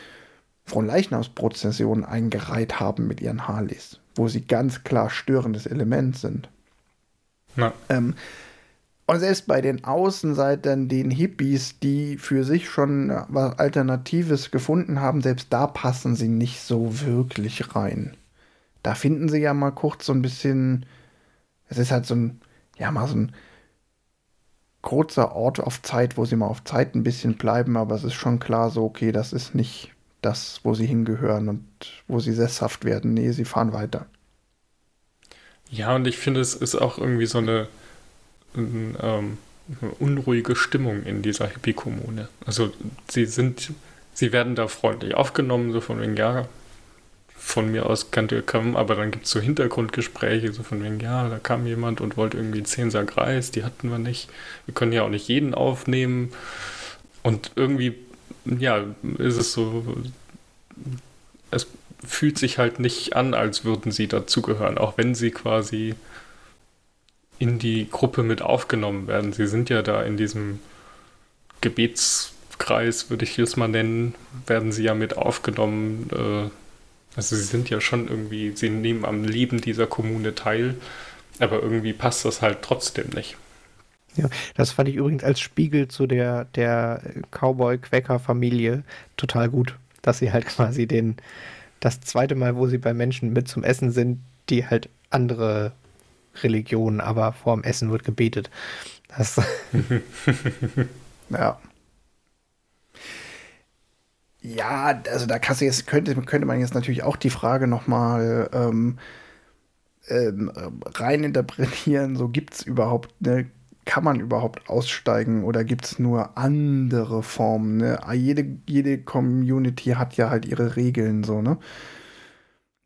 Fronleichnamsprozession eingereiht haben mit ihren Harleys, wo sie ganz klar störendes Element sind. Ähm, und selbst bei den Außenseitern, den Hippies, die für sich schon was Alternatives gefunden haben, selbst da passen sie nicht so wirklich rein da finden sie ja mal kurz so ein bisschen, es ist halt so ein, ja, mal so ein kurzer Ort auf Zeit, wo sie mal auf Zeit ein bisschen bleiben, aber es ist schon klar so, okay, das ist nicht das, wo sie hingehören und wo sie sesshaft werden. Nee, sie fahren weiter. Ja, und ich finde, es ist auch irgendwie so eine, ein, ähm, eine unruhige Stimmung in dieser Hippie-Kommune. Also sie sind, sie werden da freundlich aufgenommen, so von wegen, ja, von mir aus könnte kommen, aber dann gibt es so Hintergrundgespräche, so von wegen, ja, da kam jemand und wollte irgendwie 10 Sack Reis, die hatten wir nicht. Wir können ja auch nicht jeden aufnehmen. Und irgendwie, ja, ist es so, es fühlt sich halt nicht an, als würden sie dazugehören, auch wenn sie quasi in die Gruppe mit aufgenommen werden. Sie sind ja da in diesem Gebetskreis, würde ich es mal nennen, werden sie ja mit aufgenommen. Äh, also sie sind ja schon irgendwie, sie nehmen am Leben dieser Kommune teil, aber irgendwie passt das halt trotzdem nicht. Ja, das fand ich übrigens als Spiegel zu der, der Cowboy-Quäker-Familie total gut, dass sie halt quasi den, das zweite Mal, wo sie bei Menschen mit zum Essen sind, die halt andere Religionen, aber vorm Essen wird gebetet. Das ja. Ja, also da jetzt, könnte, könnte man jetzt natürlich auch die Frage nochmal ähm, ähm, rein interpretieren. So gibt es überhaupt eine kann man überhaupt aussteigen oder gibt es nur andere Formen? Ne? Ah, jede, jede Community hat ja halt ihre Regeln, so, ne?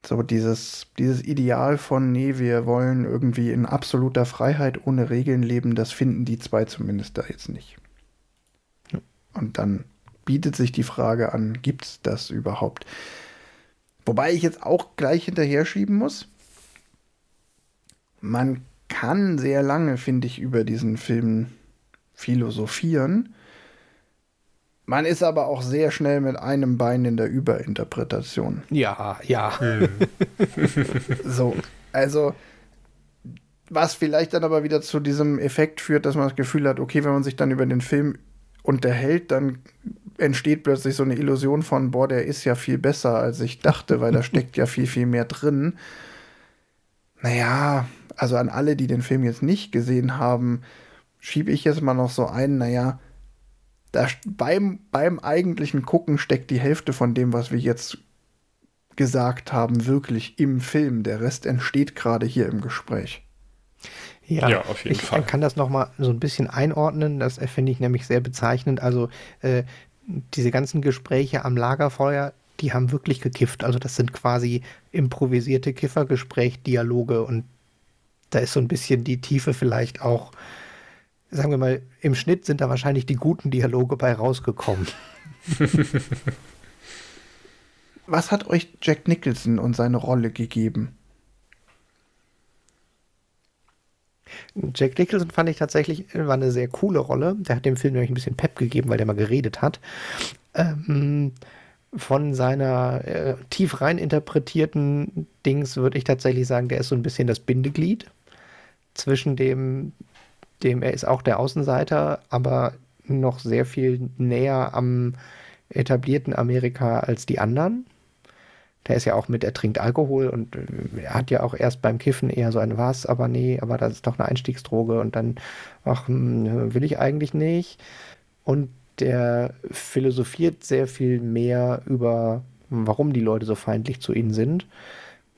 So dieses, dieses Ideal von, nee, wir wollen irgendwie in absoluter Freiheit ohne Regeln leben, das finden die zwei zumindest da jetzt nicht. Und dann bietet sich die Frage an, gibt es das überhaupt? Wobei ich jetzt auch gleich hinterher schieben muss. Man kann sehr lange, finde ich, über diesen Film philosophieren. Man ist aber auch sehr schnell mit einem Bein in der Überinterpretation. Ja, ja. Hm. so, also was vielleicht dann aber wieder zu diesem Effekt führt, dass man das Gefühl hat, okay, wenn man sich dann über den Film unterhält, dann entsteht plötzlich so eine Illusion von, boah, der ist ja viel besser, als ich dachte, weil da steckt ja viel, viel mehr drin. Naja, also an alle, die den Film jetzt nicht gesehen haben, schiebe ich jetzt mal noch so ein, naja, da beim, beim eigentlichen Gucken steckt die Hälfte von dem, was wir jetzt gesagt haben, wirklich im Film. Der Rest entsteht gerade hier im Gespräch. Ja, ja, auf jeden ich Fall. Ich kann das nochmal so ein bisschen einordnen. Das finde ich nämlich sehr bezeichnend. Also äh, diese ganzen Gespräche am Lagerfeuer, die haben wirklich gekifft. Also das sind quasi improvisierte Kiffergespräch, Dialoge und da ist so ein bisschen die Tiefe vielleicht auch, sagen wir mal, im Schnitt sind da wahrscheinlich die guten Dialoge bei rausgekommen. Was hat euch Jack Nicholson und seine Rolle gegeben? Jack Nicholson fand ich tatsächlich, war eine sehr coole Rolle. Der hat dem Film nämlich ein bisschen Pep gegeben, weil der mal geredet hat. Ähm, von seiner äh, tief rein interpretierten Dings würde ich tatsächlich sagen, der ist so ein bisschen das Bindeglied zwischen dem, dem er ist auch der Außenseiter, aber noch sehr viel näher am etablierten Amerika als die anderen. Der ist ja auch mit, er trinkt Alkohol und äh, er hat ja auch erst beim Kiffen eher so ein was, aber nee, aber das ist doch eine Einstiegsdroge und dann, ach, hm, will ich eigentlich nicht. Und der philosophiert sehr viel mehr über, warum die Leute so feindlich zu ihnen sind.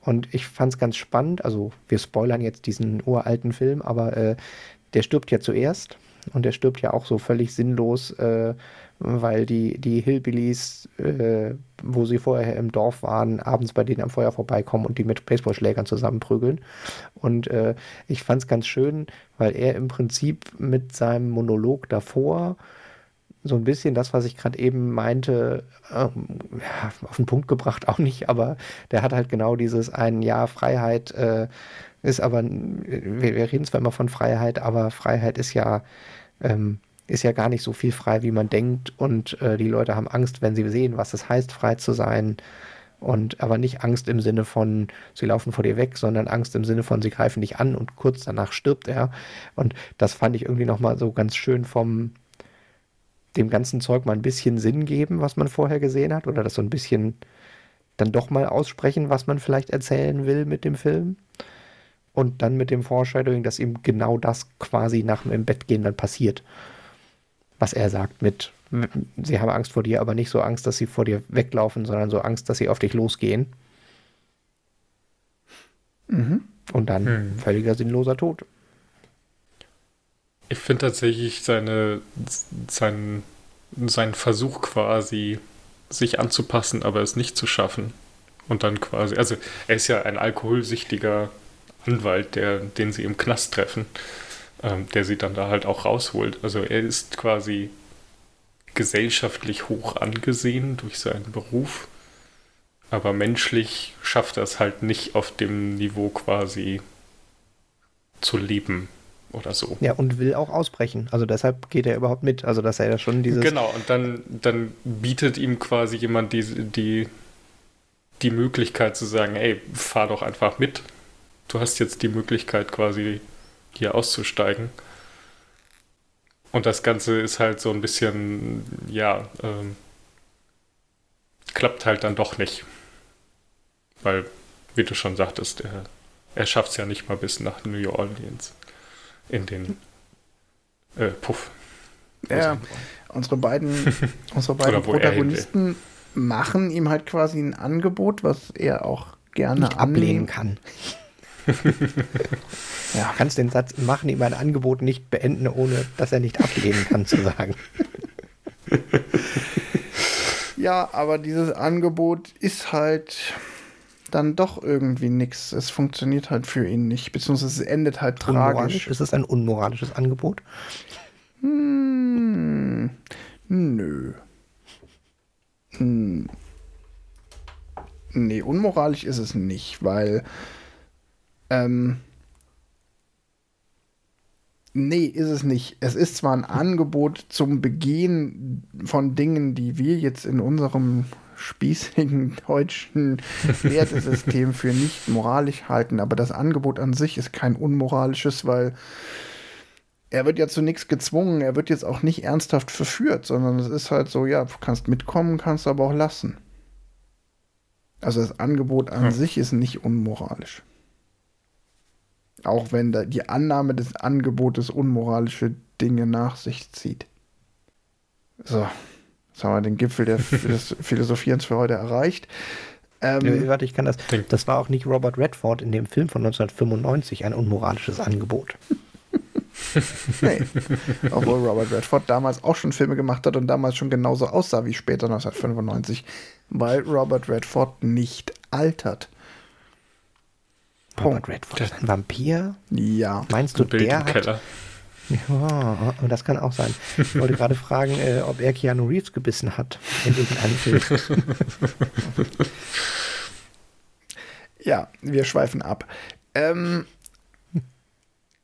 Und ich fand es ganz spannend. Also, wir spoilern jetzt diesen uralten Film, aber äh, der stirbt ja zuerst. Und der stirbt ja auch so völlig sinnlos, äh, weil die, die Hillbillies, äh, wo sie vorher im Dorf waren, abends bei denen am Feuer vorbeikommen und die mit Baseballschlägern zusammenprügeln. Und äh, ich fand es ganz schön, weil er im Prinzip mit seinem Monolog davor so ein bisschen das, was ich gerade eben meinte, ähm, ja, auf den Punkt gebracht auch nicht, aber der hat halt genau dieses ein Jahr Freiheit äh, ist aber, wir, wir, reden zwar immer von Freiheit, aber Freiheit ist ja ähm, ist ja gar nicht so viel frei, wie man denkt. Und äh, die Leute haben Angst, wenn sie sehen, was es heißt, frei zu sein. Und aber nicht Angst im Sinne von, sie laufen vor dir weg, sondern Angst im Sinne von, sie greifen dich an und kurz danach stirbt er. Und das fand ich irgendwie nochmal so ganz schön vom dem ganzen Zeug mal ein bisschen Sinn geben, was man vorher gesehen hat, oder das so ein bisschen dann doch mal aussprechen, was man vielleicht erzählen will mit dem Film. Und dann mit dem Foreshadowing, dass ihm genau das quasi nach dem Bett gehen dann passiert was er sagt mit, sie haben Angst vor dir, aber nicht so Angst, dass sie vor dir weglaufen, sondern so Angst, dass sie auf dich losgehen. Mhm. Und dann hm. völliger sinnloser Tod. Ich finde tatsächlich seine, sein, sein Versuch quasi, sich anzupassen, aber es nicht zu schaffen. Und dann quasi, also er ist ja ein alkoholsüchtiger Anwalt, der, den sie im Knast treffen ähm, der sie dann da halt auch rausholt. Also er ist quasi gesellschaftlich hoch angesehen durch seinen Beruf, aber menschlich schafft er es halt nicht auf dem Niveau quasi zu leben oder so. Ja, und will auch ausbrechen. Also deshalb geht er überhaupt mit. Also dass er ja schon dieses. Genau, und dann, dann bietet ihm quasi jemand die, die, die Möglichkeit zu sagen, ey, fahr doch einfach mit. Du hast jetzt die Möglichkeit quasi hier auszusteigen. Und das Ganze ist halt so ein bisschen, ja, ähm, klappt halt dann doch nicht. Weil, wie du schon sagtest, er, er schafft es ja nicht mal bis nach New Orleans. In den äh, Puff. Ja, unsere beiden, unsere beiden Protagonisten machen ihm halt quasi ein Angebot, was er auch gerne nicht ablehnen kann. ja. Du kannst den Satz machen, ihm ein Angebot nicht beenden, ohne dass er nicht ablehnen kann, zu sagen. ja, aber dieses Angebot ist halt dann doch irgendwie nichts. Es funktioniert halt für ihn nicht, beziehungsweise es endet halt tragisch. Ist es ein unmoralisches Angebot? Hm, nö. Hm. Nee, unmoralisch ist es nicht, weil ähm, nee, ist es nicht. Es ist zwar ein Angebot zum Begehen von Dingen, die wir jetzt in unserem spießigen deutschen Wertesystem für nicht moralisch halten, aber das Angebot an sich ist kein unmoralisches, weil er wird ja zu nichts gezwungen, er wird jetzt auch nicht ernsthaft verführt, sondern es ist halt so, ja, du kannst mitkommen, kannst aber auch lassen. Also das Angebot an hm. sich ist nicht unmoralisch. Auch wenn die Annahme des Angebotes unmoralische Dinge nach sich zieht. So, jetzt haben wir den Gipfel der, des Philosophierens für heute erreicht. Ähm, ja, warte, ich kann das. Das war auch nicht Robert Redford in dem Film von 1995 ein unmoralisches Angebot. nee. Obwohl Robert Redford damals auch schon Filme gemacht hat und damals schon genauso aussah wie später 1995, weil Robert Redford nicht altert. Robert Redford ist ein Vampir? Ja. Meinst du, der hat... Ja, das kann auch sein. Ich wollte gerade fragen, äh, ob er Keanu Reeves gebissen hat in irgendeinem Film. ja, wir schweifen ab. Ähm,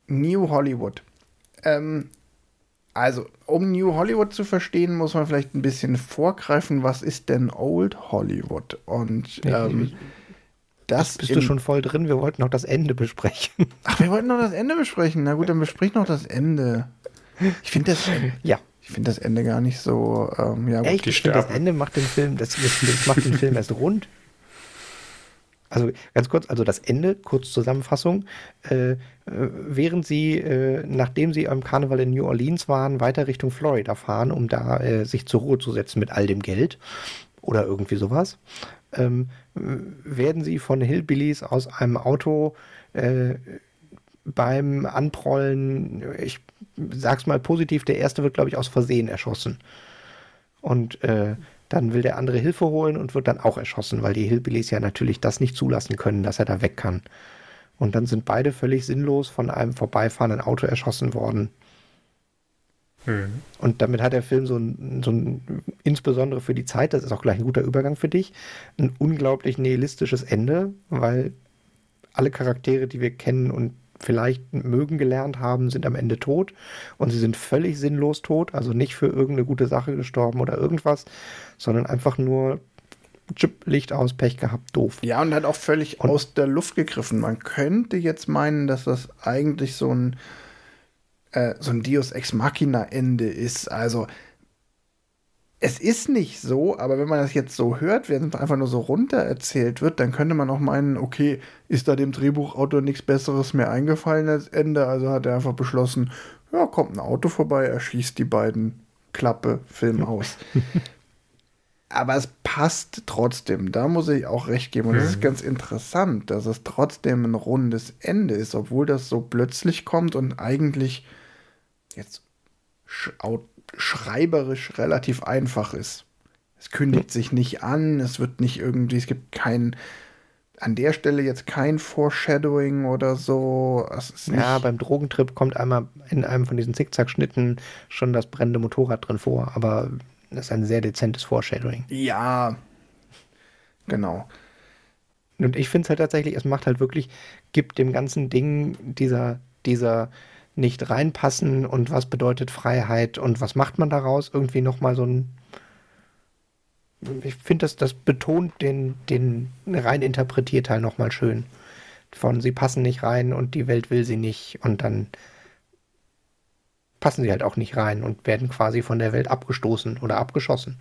New Hollywood. Ähm, also, um New Hollywood zu verstehen, muss man vielleicht ein bisschen vorgreifen, was ist denn Old Hollywood? Und ähm, das bist du schon voll drin. Wir wollten noch das Ende besprechen. Ach, wir wollten noch das Ende besprechen. Na gut, dann besprich noch das Ende. Ich finde das, ja. Ich finde das Ende gar nicht so. Ähm, ja, Echt? Ich finde das Ende macht den Film, das, das macht den Film erst rund. Also ganz kurz, also das Ende, kurz Zusammenfassung. Äh, äh, während sie, äh, nachdem sie am Karneval in New Orleans waren, weiter Richtung Florida fahren, um da äh, sich zur Ruhe zu setzen mit all dem Geld oder irgendwie sowas, ähm, werden sie von Hillbillies aus einem Auto äh, beim Anprollen, ich sag's mal positiv, der erste wird, glaube ich, aus Versehen erschossen. Und äh, dann will der andere Hilfe holen und wird dann auch erschossen, weil die Hillbillies ja natürlich das nicht zulassen können, dass er da weg kann. Und dann sind beide völlig sinnlos von einem vorbeifahrenden Auto erschossen worden. Mhm. Und damit hat der Film so ein, so ein, insbesondere für die Zeit, das ist auch gleich ein guter Übergang für dich, ein unglaublich nihilistisches Ende, weil alle Charaktere, die wir kennen und vielleicht mögen gelernt haben, sind am Ende tot und sie sind völlig sinnlos tot, also nicht für irgendeine gute Sache gestorben oder irgendwas, sondern einfach nur Chip, Licht aus, Pech gehabt, doof. Ja, und hat auch völlig und aus der Luft gegriffen. Man könnte jetzt meinen, dass das eigentlich so ein äh, so ein Deus Ex Machina Ende ist. Also es ist nicht so, aber wenn man das jetzt so hört, wenn es einfach nur so runter erzählt wird, dann könnte man auch meinen, okay, ist da dem Drehbuchautor nichts Besseres mehr eingefallen als Ende, also hat er einfach beschlossen, ja, kommt ein Auto vorbei, er schießt die beiden Klappe, Film aus. aber es passt trotzdem, da muss ich auch recht geben. Und es mhm. ist ganz interessant, dass es trotzdem ein rundes Ende ist, obwohl das so plötzlich kommt und eigentlich jetzt schreiberisch relativ einfach ist. Es kündigt sich nicht an, es wird nicht irgendwie, es gibt kein, an der Stelle jetzt kein Foreshadowing oder so. ja, beim Drogentrip kommt einmal in einem von diesen Zickzack-Schnitten schon das brennende Motorrad drin vor, aber das ist ein sehr dezentes Foreshadowing. Ja, genau. Und ich finde es halt tatsächlich, es macht halt wirklich, gibt dem ganzen Ding dieser, dieser nicht reinpassen und was bedeutet Freiheit und was macht man daraus? Irgendwie nochmal so ein. Ich finde, das, das betont den, den rein interpretiert Teil nochmal schön. Von sie passen nicht rein und die Welt will sie nicht und dann passen sie halt auch nicht rein und werden quasi von der Welt abgestoßen oder abgeschossen.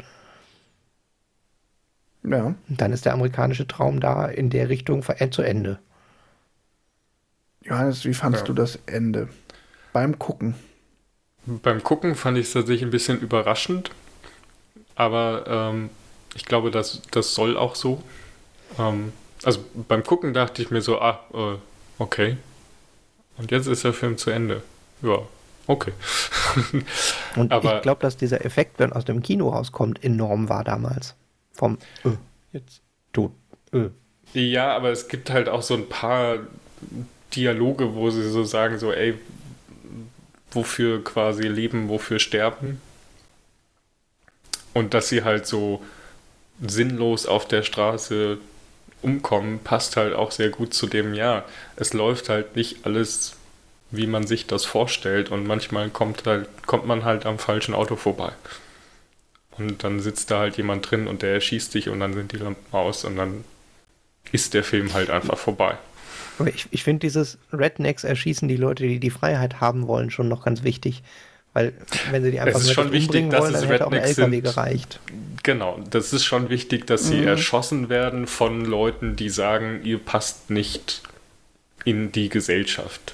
Ja. Und dann ist der amerikanische Traum da in der Richtung zu Ende. Johannes, wie fandest ja. du das Ende? Beim Gucken? Beim Gucken fand ich es tatsächlich ein bisschen überraschend, aber ähm, ich glaube, das, das soll auch so. Ähm, also beim Gucken dachte ich mir so, ah, äh, okay. Und jetzt ist der Film zu Ende. Ja, okay. Und aber, ich glaube, dass dieser Effekt, wenn aus dem Kino rauskommt, enorm war damals. Vom äh, jetzt tot. Äh. Ja, aber es gibt halt auch so ein paar Dialoge, wo sie so sagen, so, ey, wofür quasi leben, wofür sterben. Und dass sie halt so sinnlos auf der Straße umkommen, passt halt auch sehr gut zu dem, ja, es läuft halt nicht alles, wie man sich das vorstellt und manchmal kommt, halt, kommt man halt am falschen Auto vorbei. Und dann sitzt da halt jemand drin und der erschießt dich und dann sind die Lampen aus und dann ist der Film halt einfach vorbei. Aber ich, ich finde dieses Rednecks erschießen die Leute, die die Freiheit haben wollen, schon noch ganz wichtig. Weil wenn sie die einfach nur umbringen wichtig, wollen, dann hätte auch ein LKW sind. gereicht. Genau, das ist schon wichtig, dass sie mhm. erschossen werden von Leuten, die sagen, ihr passt nicht in die Gesellschaft.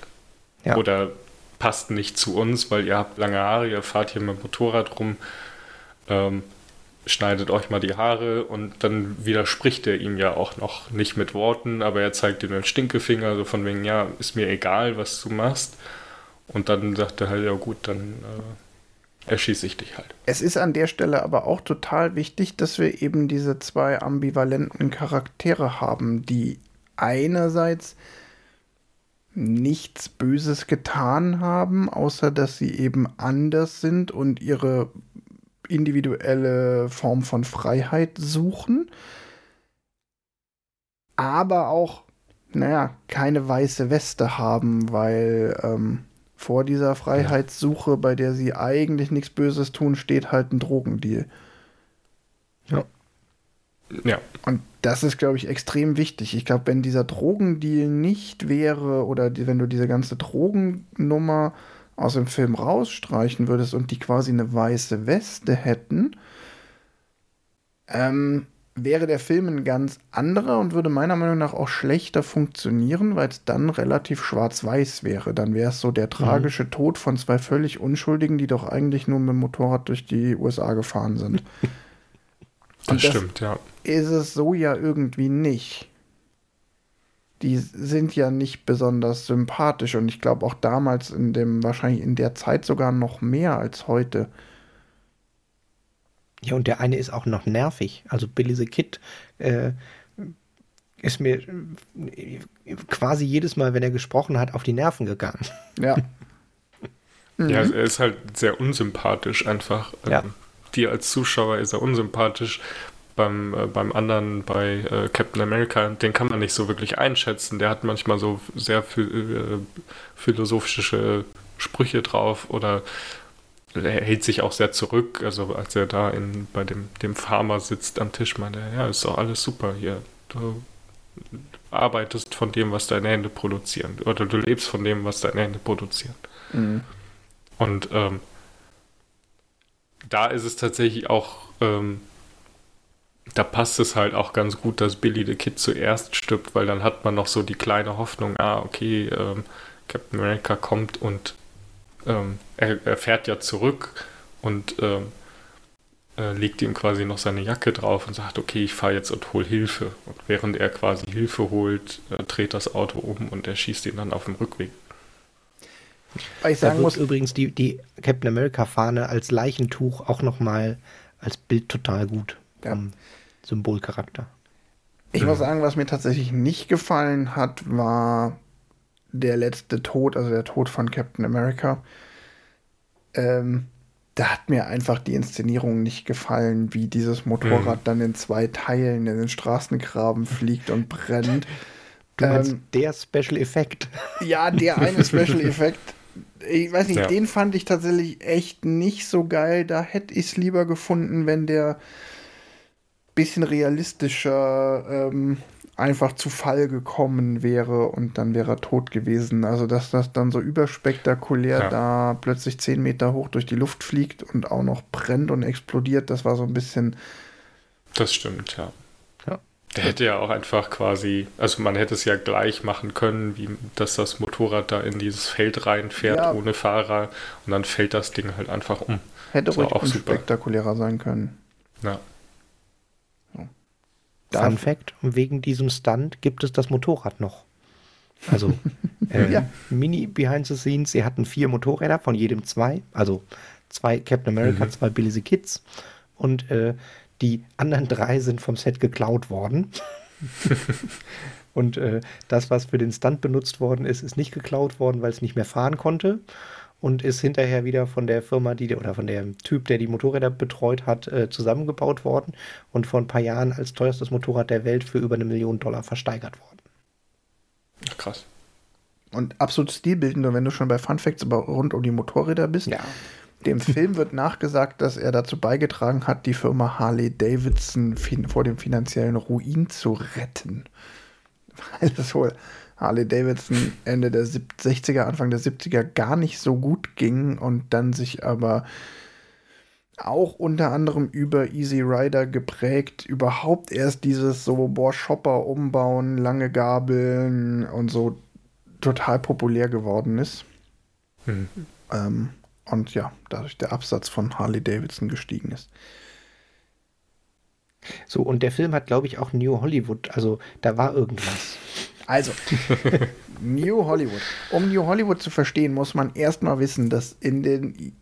Ja. Oder passt nicht zu uns, weil ihr habt lange Haare, ihr fahrt hier mit dem Motorrad rum. Ähm, schneidet euch mal die Haare und dann widerspricht er ihm ja auch noch nicht mit Worten, aber er zeigt ihm den Stinkefinger, so von wegen, ja, ist mir egal, was du machst. Und dann sagt er halt, ja gut, dann äh, erschieße ich dich halt. Es ist an der Stelle aber auch total wichtig, dass wir eben diese zwei ambivalenten Charaktere haben, die einerseits nichts Böses getan haben, außer dass sie eben anders sind und ihre individuelle Form von Freiheit suchen, aber auch, naja, keine weiße Weste haben, weil ähm, vor dieser Freiheitssuche, bei der sie eigentlich nichts Böses tun, steht halt ein Drogendeal. Ja. Ja. Und das ist, glaube ich, extrem wichtig. Ich glaube, wenn dieser Drogendeal nicht wäre oder die, wenn du diese ganze Drogennummer aus dem Film rausstreichen würdest und die quasi eine weiße Weste hätten, ähm, wäre der Film ein ganz anderer und würde meiner Meinung nach auch schlechter funktionieren, weil es dann relativ schwarz-weiß wäre. Dann wäre es so der tragische mhm. Tod von zwei völlig Unschuldigen, die doch eigentlich nur mit dem Motorrad durch die USA gefahren sind. Das, das stimmt, ja. Ist es so ja irgendwie nicht. Die sind ja nicht besonders sympathisch und ich glaube auch damals in dem, wahrscheinlich in der Zeit sogar noch mehr als heute. Ja, und der eine ist auch noch nervig. Also Billy the Kid äh, ist mir äh, quasi jedes Mal, wenn er gesprochen hat, auf die Nerven gegangen. Ja. mhm. Ja, er ist halt sehr unsympathisch einfach. Ja. Ähm, dir als Zuschauer ist er unsympathisch. Beim, äh, beim anderen, bei äh, Captain America, den kann man nicht so wirklich einschätzen. Der hat manchmal so sehr äh, philosophische Sprüche drauf oder er hält sich auch sehr zurück. Also als er da in, bei dem, dem Farmer sitzt am Tisch, meinte er, ja, ist doch alles super hier. Du arbeitest von dem, was deine Hände produzieren. Oder du lebst von dem, was deine Hände produzieren. Mhm. Und ähm, da ist es tatsächlich auch, ähm, da passt es halt auch ganz gut, dass Billy the Kid zuerst stirbt, weil dann hat man noch so die kleine Hoffnung, ah, okay, ähm, Captain America kommt und ähm, er, er, fährt ja zurück und ähm, äh, legt ihm quasi noch seine Jacke drauf und sagt, okay, ich fahre jetzt und hol Hilfe. Und während er quasi Hilfe holt, äh, dreht das Auto um und er schießt ihn dann auf dem Rückweg. Weil ich sagen da muss übrigens die, die Captain America Fahne als Leichentuch auch noch mal als Bild total gut ja. vom Symbolcharakter. Ich muss sagen, was mir tatsächlich nicht gefallen hat, war der letzte Tod, also der Tod von Captain America. Ähm, da hat mir einfach die Inszenierung nicht gefallen, wie dieses Motorrad mhm. dann in zwei Teilen in den Straßengraben fliegt und brennt. Du meinst ähm, der Special Effekt? Ja, der eine Special Effekt. Ich weiß nicht, ja. den fand ich tatsächlich echt nicht so geil. Da hätte ich es lieber gefunden, wenn der bisschen realistischer ähm, einfach zu Fall gekommen wäre und dann wäre er tot gewesen. Also, dass das dann so überspektakulär ja. da plötzlich zehn Meter hoch durch die Luft fliegt und auch noch brennt und explodiert, das war so ein bisschen. Das stimmt, ja. ja. Der hätte ja auch einfach quasi, also man hätte es ja gleich machen können, wie dass das Motorrad da in dieses Feld reinfährt ja. ohne Fahrer und dann fällt das Ding halt einfach um. Hätte ruhig auch spektakulärer sein können. Ja. Fun Fact: Wegen diesem Stunt gibt es das Motorrad noch. Also äh, ja. Mini Behind the Scenes, sie hatten vier Motorräder, von jedem zwei. Also zwei Captain America, mhm. zwei Billy the Kids. Und äh, die anderen drei sind vom Set geklaut worden. Und äh, das, was für den Stunt benutzt worden ist, ist nicht geklaut worden, weil es nicht mehr fahren konnte und ist hinterher wieder von der Firma, die oder von dem Typ, der die Motorräder betreut hat, äh, zusammengebaut worden und vor ein paar Jahren als teuerstes Motorrad der Welt für über eine Million Dollar versteigert worden. Krass. Und absolut stilbildend, wenn du schon bei Fun Facts rund um die Motorräder bist. Ja. Dem Film wird nachgesagt, dass er dazu beigetragen hat, die Firma Harley Davidson vor dem finanziellen Ruin zu retten. Weil das wohl Harley Davidson Ende der 60er, Anfang der 70er gar nicht so gut ging und dann sich aber auch unter anderem über Easy Rider geprägt, überhaupt erst dieses so, boah, Shopper umbauen, lange Gabeln und so total populär geworden ist. Mhm. Ähm, und ja, dadurch der Absatz von Harley Davidson gestiegen ist. So, und der Film hat, glaube ich, auch New Hollywood, also da war irgendwas. Also, New Hollywood. Um New Hollywood zu verstehen, muss man erstmal wissen, dass in den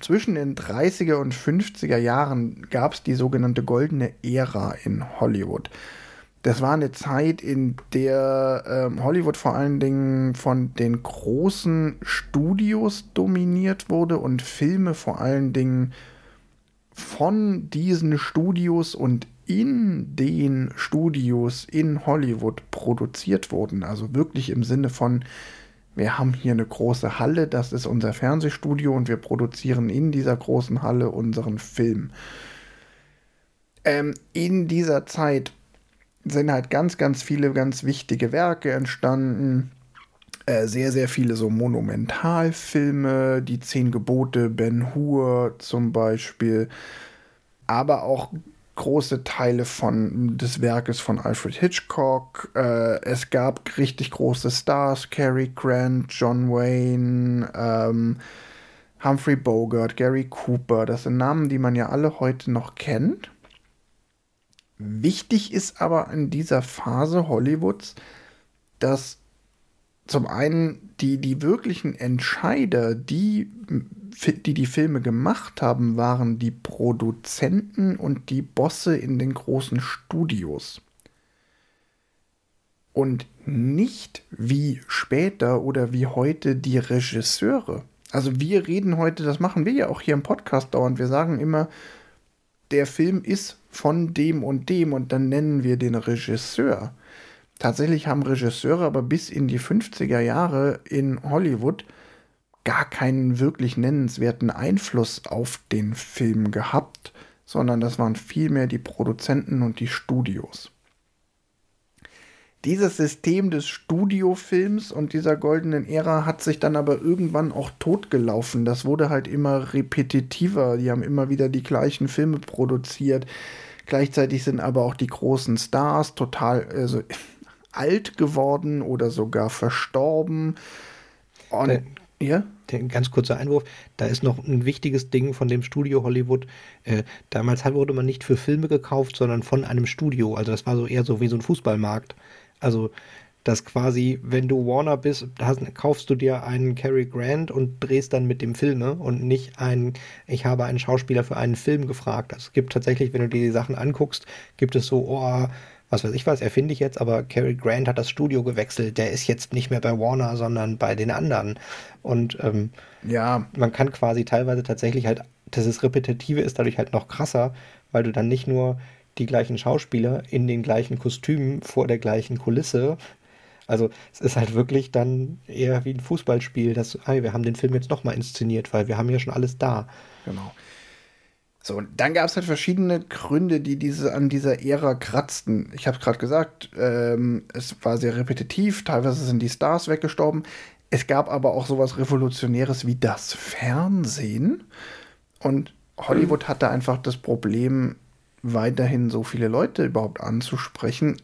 zwischen den 30er und 50er Jahren gab es die sogenannte goldene Ära in Hollywood. Das war eine Zeit, in der ähm, Hollywood vor allen Dingen von den großen Studios dominiert wurde und Filme vor allen Dingen von diesen Studios und in den Studios in Hollywood produziert wurden. Also wirklich im Sinne von, wir haben hier eine große Halle, das ist unser Fernsehstudio und wir produzieren in dieser großen Halle unseren Film. Ähm, in dieser Zeit sind halt ganz, ganz viele ganz wichtige Werke entstanden. Äh, sehr, sehr viele so Monumentalfilme, die Zehn Gebote, Ben Hur zum Beispiel, aber auch große Teile von, des Werkes von Alfred Hitchcock. Äh, es gab richtig große Stars, Cary Grant, John Wayne, ähm, Humphrey Bogart, Gary Cooper. Das sind Namen, die man ja alle heute noch kennt. Wichtig ist aber in dieser Phase Hollywoods, dass zum einen die, die wirklichen Entscheider, die, die die Filme gemacht haben, waren die Produzenten und die Bosse in den großen Studios. Und nicht wie später oder wie heute die Regisseure. Also wir reden heute, das machen wir ja auch hier im Podcast dauernd. Wir sagen immer, der Film ist von dem und dem und dann nennen wir den Regisseur. Tatsächlich haben Regisseure aber bis in die 50er Jahre in Hollywood gar keinen wirklich nennenswerten Einfluss auf den Film gehabt, sondern das waren vielmehr die Produzenten und die Studios. Dieses System des Studiofilms und dieser goldenen Ära hat sich dann aber irgendwann auch totgelaufen. Das wurde halt immer repetitiver. Die haben immer wieder die gleichen Filme produziert. Gleichzeitig sind aber auch die großen Stars total also, alt geworden oder sogar verstorben. Und, ja? Der, ganz kurzer Einwurf, da ist noch ein wichtiges Ding von dem Studio Hollywood. Äh, damals wurde man nicht für Filme gekauft, sondern von einem Studio. Also das war so eher so wie so ein Fußballmarkt. Also, dass quasi, wenn du Warner bist, hast, kaufst du dir einen Cary Grant und drehst dann mit dem Filme und nicht einen, ich habe einen Schauspieler für einen Film gefragt. Also es gibt tatsächlich, wenn du dir die Sachen anguckst, gibt es so, oh, was weiß ich was, erfinde ich jetzt, aber Cary Grant hat das Studio gewechselt, der ist jetzt nicht mehr bei Warner, sondern bei den anderen. Und ähm, ja. man kann quasi teilweise tatsächlich halt, dass es Repetitive ist dadurch halt noch krasser, weil du dann nicht nur die gleichen Schauspieler in den gleichen Kostümen vor der gleichen Kulisse. Also es ist halt wirklich dann eher wie ein Fußballspiel, dass hey, wir haben den Film jetzt nochmal inszeniert, weil wir haben ja schon alles da. Genau. So, und dann gab es halt verschiedene Gründe, die diese an dieser Ära kratzten. Ich habe es gerade gesagt, ähm, es war sehr repetitiv, teilweise sind die Stars weggestorben. Es gab aber auch sowas Revolutionäres wie das Fernsehen. Und Hollywood hatte einfach das Problem, weiterhin so viele Leute überhaupt anzusprechen.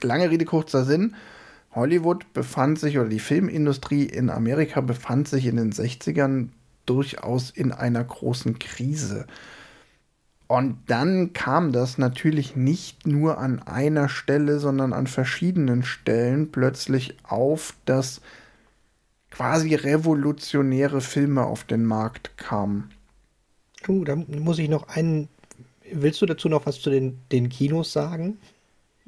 Lange Rede, kurzer Sinn. Hollywood befand sich oder die Filmindustrie in Amerika befand sich in den 60ern durchaus in einer großen Krise. Und dann kam das natürlich nicht nur an einer Stelle, sondern an verschiedenen Stellen plötzlich auf, dass quasi revolutionäre Filme auf den Markt kamen. Oh, da muss ich noch einen Willst du dazu noch was zu den, den Kinos sagen?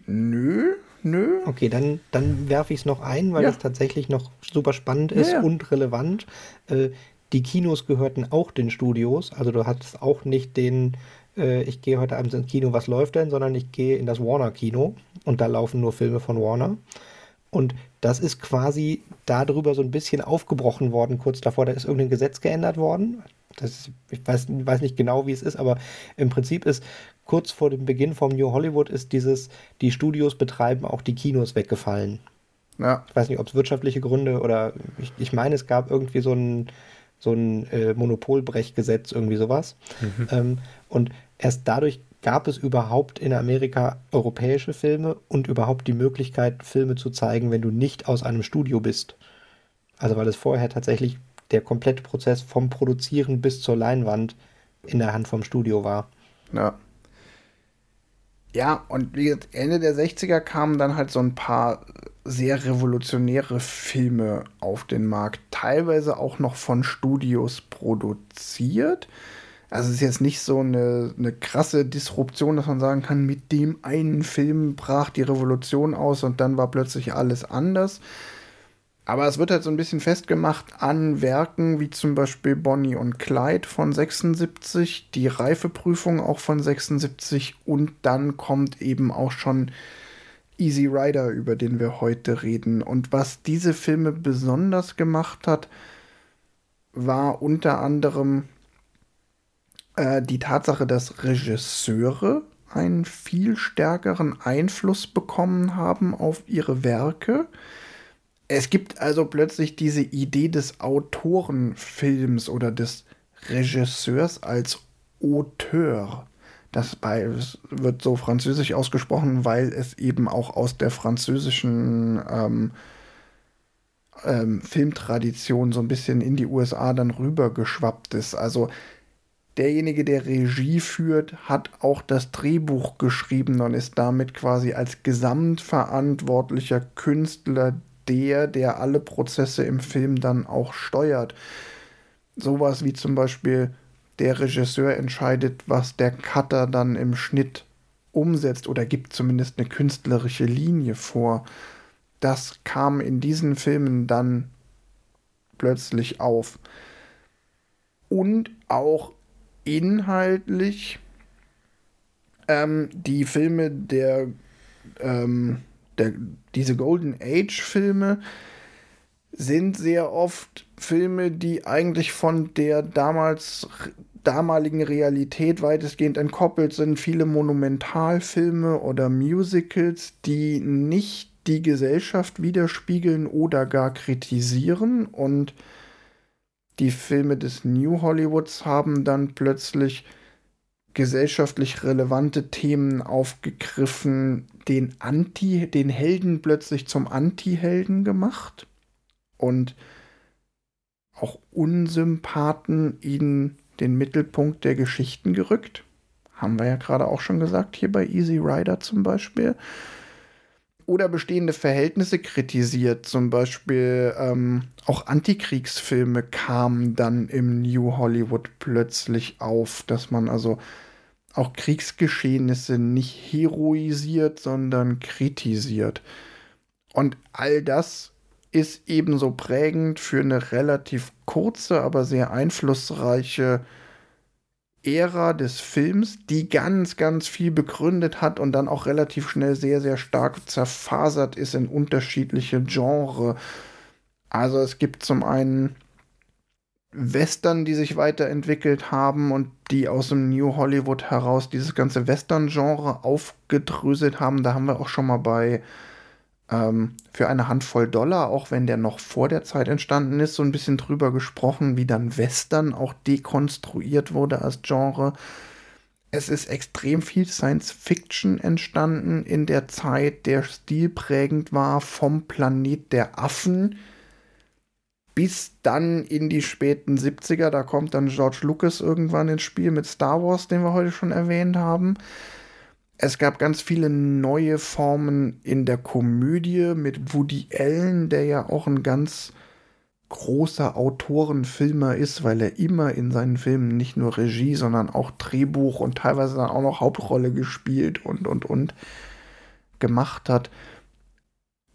Nö, nö. Okay, dann, dann werfe ich es noch ein, weil ja. das tatsächlich noch super spannend ist ja, ja. und relevant. Äh, die Kinos gehörten auch den Studios. Also du hattest auch nicht den, äh, ich gehe heute Abend ins Kino, was läuft denn, sondern ich gehe in das Warner-Kino und da laufen nur Filme von Warner. Und das ist quasi darüber so ein bisschen aufgebrochen worden, kurz davor, da ist irgendein Gesetz geändert worden. Das, ich weiß, weiß nicht genau, wie es ist, aber im Prinzip ist kurz vor dem Beginn vom New Hollywood ist dieses, die Studios betreiben auch die Kinos weggefallen. Ja. Ich weiß nicht, ob es wirtschaftliche Gründe oder ich, ich meine, es gab irgendwie so ein, so ein äh, Monopolbrechgesetz, irgendwie sowas. Mhm. Ähm, und erst dadurch gab es überhaupt in Amerika europäische Filme und überhaupt die Möglichkeit, Filme zu zeigen, wenn du nicht aus einem Studio bist. Also weil es vorher tatsächlich der komplette Prozess vom Produzieren bis zur Leinwand in der Hand vom Studio war. Ja. Ja, und wie gesagt, Ende der 60er kamen dann halt so ein paar sehr revolutionäre Filme auf den Markt, teilweise auch noch von Studios produziert. Also es ist jetzt nicht so eine, eine krasse Disruption, dass man sagen kann, mit dem einen Film brach die Revolution aus und dann war plötzlich alles anders. Aber es wird halt so ein bisschen festgemacht an Werken wie zum Beispiel Bonnie und Clyde von 76, die Reifeprüfung auch von 76 und dann kommt eben auch schon Easy Rider, über den wir heute reden. Und was diese Filme besonders gemacht hat, war unter anderem äh, die Tatsache, dass Regisseure einen viel stärkeren Einfluss bekommen haben auf ihre Werke es gibt also plötzlich diese Idee des Autorenfilms oder des Regisseurs als Auteur. Das wird so französisch ausgesprochen, weil es eben auch aus der französischen ähm, ähm, Filmtradition so ein bisschen in die USA dann rübergeschwappt ist. Also derjenige, der Regie führt, hat auch das Drehbuch geschrieben und ist damit quasi als gesamtverantwortlicher Künstler der, der alle Prozesse im Film dann auch steuert. Sowas wie zum Beispiel der Regisseur entscheidet, was der Cutter dann im Schnitt umsetzt oder gibt zumindest eine künstlerische Linie vor. Das kam in diesen Filmen dann plötzlich auf. Und auch inhaltlich ähm, die Filme der, ähm, der diese Golden Age Filme sind sehr oft Filme, die eigentlich von der damals damaligen Realität weitestgehend entkoppelt sind. Viele Monumentalfilme oder Musicals, die nicht die Gesellschaft widerspiegeln oder gar kritisieren und die Filme des New Hollywoods haben dann plötzlich gesellschaftlich relevante Themen aufgegriffen, den Anti, den Helden plötzlich zum Anti-Helden gemacht und auch Unsympathen in den Mittelpunkt der Geschichten gerückt. Haben wir ja gerade auch schon gesagt, hier bei Easy Rider zum Beispiel oder bestehende Verhältnisse kritisiert. Zum Beispiel ähm, auch Antikriegsfilme kamen dann im New Hollywood plötzlich auf, dass man also auch Kriegsgeschehnisse nicht heroisiert, sondern kritisiert. Und all das ist ebenso prägend für eine relativ kurze, aber sehr einflussreiche Ära des Films, die ganz, ganz viel begründet hat und dann auch relativ schnell sehr, sehr stark zerfasert ist in unterschiedliche Genres. Also es gibt zum einen Western, die sich weiterentwickelt haben und die aus dem New Hollywood heraus dieses ganze Western-Genre aufgedröselt haben. Da haben wir auch schon mal bei ähm, für eine Handvoll Dollar, auch wenn der noch vor der Zeit entstanden ist, so ein bisschen drüber gesprochen, wie dann Western auch dekonstruiert wurde als Genre. Es ist extrem viel Science Fiction entstanden in der Zeit, der stilprägend war vom Planet der Affen bis dann in die späten 70er. Da kommt dann George Lucas irgendwann ins Spiel mit Star Wars, den wir heute schon erwähnt haben. Es gab ganz viele neue Formen in der Komödie mit Woody Allen, der ja auch ein ganz großer Autorenfilmer ist, weil er immer in seinen Filmen nicht nur Regie, sondern auch Drehbuch und teilweise dann auch noch Hauptrolle gespielt und und und gemacht hat.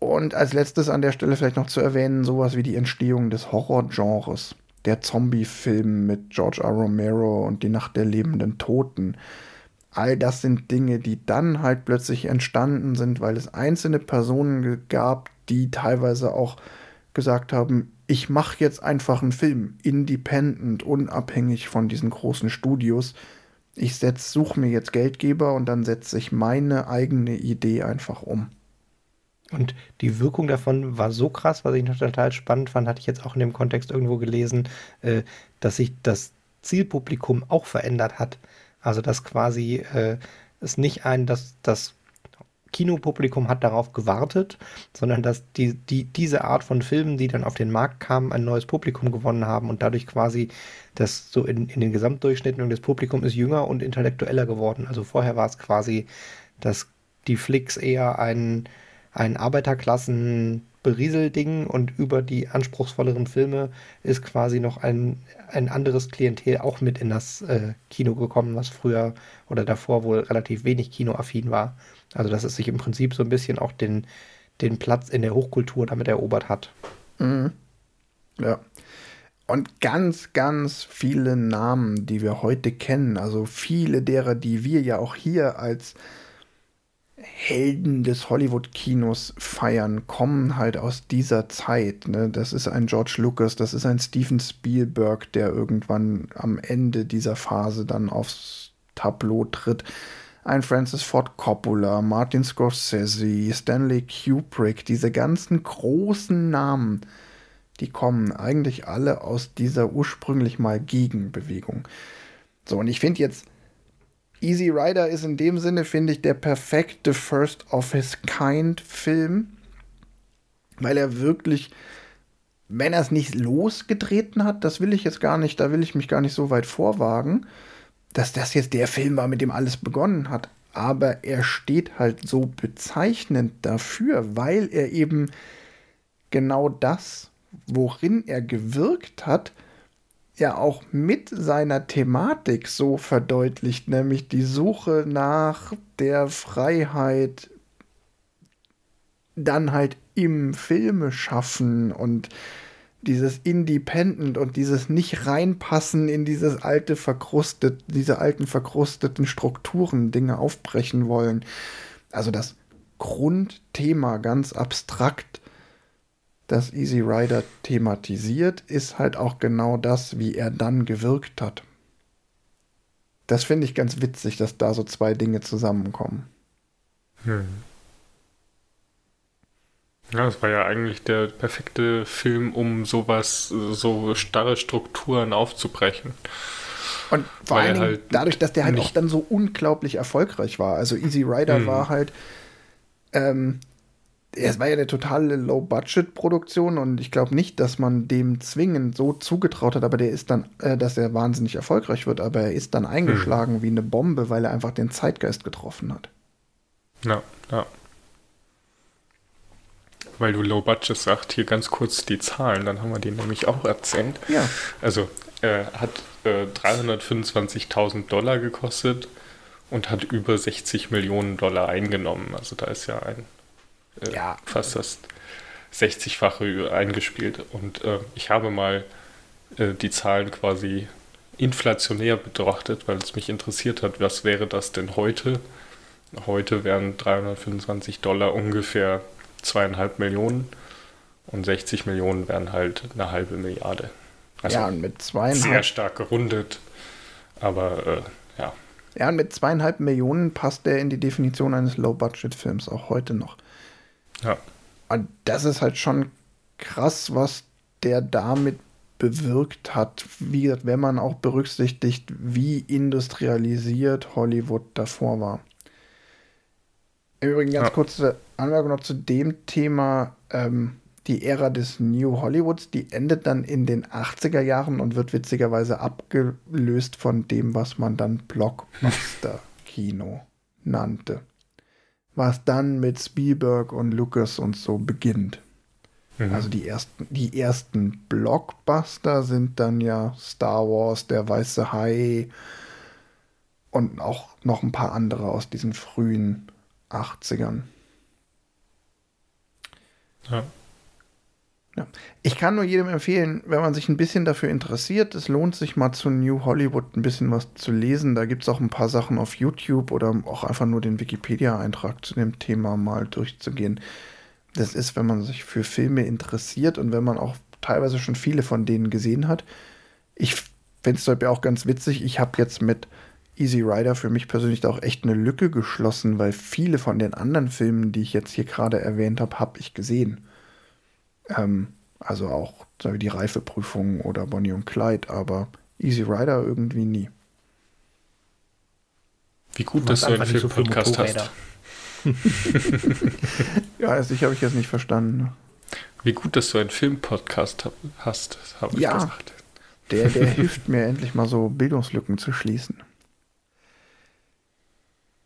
Und als letztes an der Stelle vielleicht noch zu erwähnen, sowas wie die Entstehung des Horrorgenres, der Zombie-Film mit George R. Romero und die Nacht der lebenden Toten all das sind Dinge, die dann halt plötzlich entstanden sind, weil es einzelne Personen gab, die teilweise auch gesagt haben, ich mache jetzt einfach einen Film, independent, unabhängig von diesen großen Studios. Ich suche mir jetzt Geldgeber und dann setze ich meine eigene Idee einfach um. Und die Wirkung davon war so krass, was ich noch total spannend fand, hatte ich jetzt auch in dem Kontext irgendwo gelesen, äh, dass sich das Zielpublikum auch verändert hat. Also dass quasi äh, es nicht ein, dass das Kinopublikum hat darauf gewartet, sondern dass die, die, diese Art von Filmen, die dann auf den Markt kamen, ein neues Publikum gewonnen haben und dadurch quasi das so in, in den Gesamtdurchschnitten und das Publikum ist jünger und intellektueller geworden. Also vorher war es quasi, dass die Flicks eher ein, ein Arbeiterklassen Berieselding und über die anspruchsvolleren Filme ist quasi noch ein, ein anderes Klientel auch mit in das äh, Kino gekommen, was früher oder davor wohl relativ wenig kinoaffin war. Also dass es sich im Prinzip so ein bisschen auch den, den Platz in der Hochkultur damit erobert hat. Mhm. Ja. Und ganz, ganz viele Namen, die wir heute kennen, also viele derer, die wir ja auch hier als Helden des Hollywood-Kinos feiern, kommen halt aus dieser Zeit. Ne? Das ist ein George Lucas, das ist ein Steven Spielberg, der irgendwann am Ende dieser Phase dann aufs Tableau tritt. Ein Francis Ford Coppola, Martin Scorsese, Stanley Kubrick, diese ganzen großen Namen, die kommen eigentlich alle aus dieser ursprünglich mal Gegenbewegung. So, und ich finde jetzt Easy Rider ist in dem Sinne, finde ich, der perfekte First of his Kind Film, weil er wirklich, wenn er es nicht losgetreten hat, das will ich jetzt gar nicht, da will ich mich gar nicht so weit vorwagen, dass das jetzt der Film war, mit dem alles begonnen hat. Aber er steht halt so bezeichnend dafür, weil er eben genau das, worin er gewirkt hat, ja auch mit seiner Thematik so verdeutlicht, nämlich die Suche nach der Freiheit, dann halt im Filme schaffen und dieses Independent und dieses nicht reinpassen in dieses alte verkrustet, diese alten verkrusteten Strukturen, Dinge aufbrechen wollen. Also das Grundthema ganz abstrakt, das Easy Rider thematisiert, ist halt auch genau das, wie er dann gewirkt hat. Das finde ich ganz witzig, dass da so zwei Dinge zusammenkommen. Hm. Ja, das war ja eigentlich der perfekte Film, um sowas, so starre Strukturen aufzubrechen. Und vor allem halt dadurch, dass der halt auch dann so unglaublich erfolgreich war. Also Easy Rider mhm. war halt, ähm, es war ja eine totale Low-Budget-Produktion und ich glaube nicht, dass man dem zwingend so zugetraut hat, aber der ist dann, äh, dass er wahnsinnig erfolgreich wird, aber er ist dann eingeschlagen mhm. wie eine Bombe, weil er einfach den Zeitgeist getroffen hat. Ja, ja weil du Low Budget sagst, hier ganz kurz die Zahlen, dann haben wir die nämlich auch erzählt. Ja. Also äh, hat äh, 325.000 Dollar gekostet und hat über 60 Millionen Dollar eingenommen. Also da ist ja ein äh, ja. fast das 60-fache eingespielt. Und äh, ich habe mal äh, die Zahlen quasi inflationär betrachtet, weil es mich interessiert hat, was wäre das denn heute? Heute wären 325 Dollar ungefähr zweieinhalb Millionen und 60 Millionen wären halt eine halbe Milliarde. Also ja, und mit zweieinhalb. Sehr stark gerundet, aber äh, ja. Ja, und mit zweieinhalb Millionen passt der in die Definition eines Low-Budget-Films, auch heute noch. Ja. Und das ist halt schon krass, was der damit bewirkt hat. Wie gesagt, wenn man auch berücksichtigt, wie industrialisiert Hollywood davor war. Im Übrigen ganz ja. kurze Anmerkung noch zu dem Thema. Ähm, die Ära des New Hollywoods, die endet dann in den 80er Jahren und wird witzigerweise abgelöst von dem, was man dann Blockbuster-Kino nannte. Was dann mit Spielberg und Lucas und so beginnt. Mhm. Also die ersten, die ersten Blockbuster sind dann ja Star Wars, Der Weiße Hai und auch noch ein paar andere aus diesen frühen 80ern. Ja. Ja. Ich kann nur jedem empfehlen, wenn man sich ein bisschen dafür interessiert, es lohnt sich mal zu New Hollywood ein bisschen was zu lesen. Da gibt es auch ein paar Sachen auf YouTube oder auch einfach nur den Wikipedia-Eintrag zu dem Thema mal durchzugehen. Das ist, wenn man sich für Filme interessiert und wenn man auch teilweise schon viele von denen gesehen hat. Ich finde es auch ganz witzig. Ich habe jetzt mit Easy Rider für mich persönlich da auch echt eine Lücke geschlossen, weil viele von den anderen Filmen, die ich jetzt hier gerade erwähnt habe, habe ich gesehen. Ähm, also auch sagen wir, die Reifeprüfung oder Bonnie und Clyde, aber Easy Rider irgendwie nie. Wie gut, dass du einen Film-Podcast so hast. ja, sicher habe ich jetzt nicht verstanden. Wie gut, dass du einen Film-Podcast hast, habe ich ja, gesagt. Der, der hilft mir endlich mal so Bildungslücken zu schließen.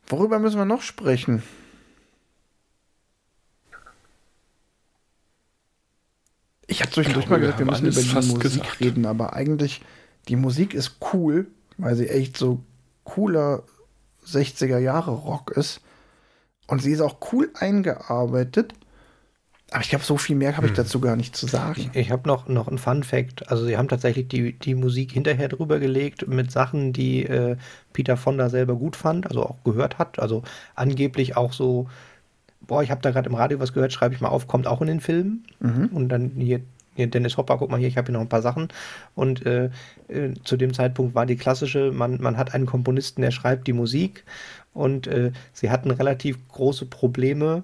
Worüber müssen wir noch sprechen? Ich habe zwischendurch glaube, mal gesagt, wir, wir müssen über die Musik gesagt. reden, aber eigentlich, die Musik ist cool, weil sie echt so cooler 60er Jahre Rock ist. Und sie ist auch cool eingearbeitet. Aber ich glaube, so viel mehr habe ich hm. dazu gar nicht zu sagen. Ich, ich habe noch, noch einen Fun Fact. Also, sie haben tatsächlich die, die Musik hinterher drüber gelegt mit Sachen, die äh, Peter Fonda selber gut fand, also auch gehört hat. Also, angeblich auch so, boah, ich habe da gerade im Radio was gehört, schreibe ich mal auf, kommt auch in den Film. Mhm. Und dann hier, hier Dennis Hopper, guck mal hier, ich habe hier noch ein paar Sachen. Und äh, äh, zu dem Zeitpunkt war die klassische, man, man hat einen Komponisten, der schreibt die Musik und äh, sie hatten relativ große Probleme,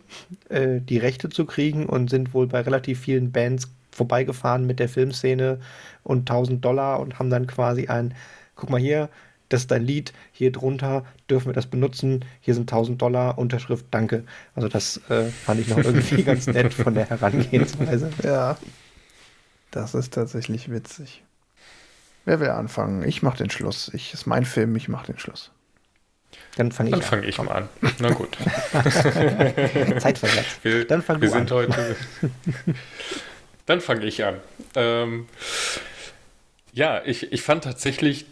äh, die Rechte zu kriegen und sind wohl bei relativ vielen Bands vorbeigefahren mit der Filmszene und 1000 Dollar und haben dann quasi ein, guck mal hier, das ist dein Lied, hier drunter dürfen wir das benutzen, hier sind 1000 Dollar, Unterschrift, danke. Also das äh, fand ich noch irgendwie ganz nett von der Herangehensweise. Ja, das ist tatsächlich witzig. Wer will anfangen? Ich mache den Schluss. Ich ist mein Film, ich mache den Schluss. Dann fange ich, fang ich mal an. Na gut. Zeitversetzt. Wir, Dann fang wir du sind an. heute. Dann fange ich an. Ähm, ja, ich, ich fand tatsächlich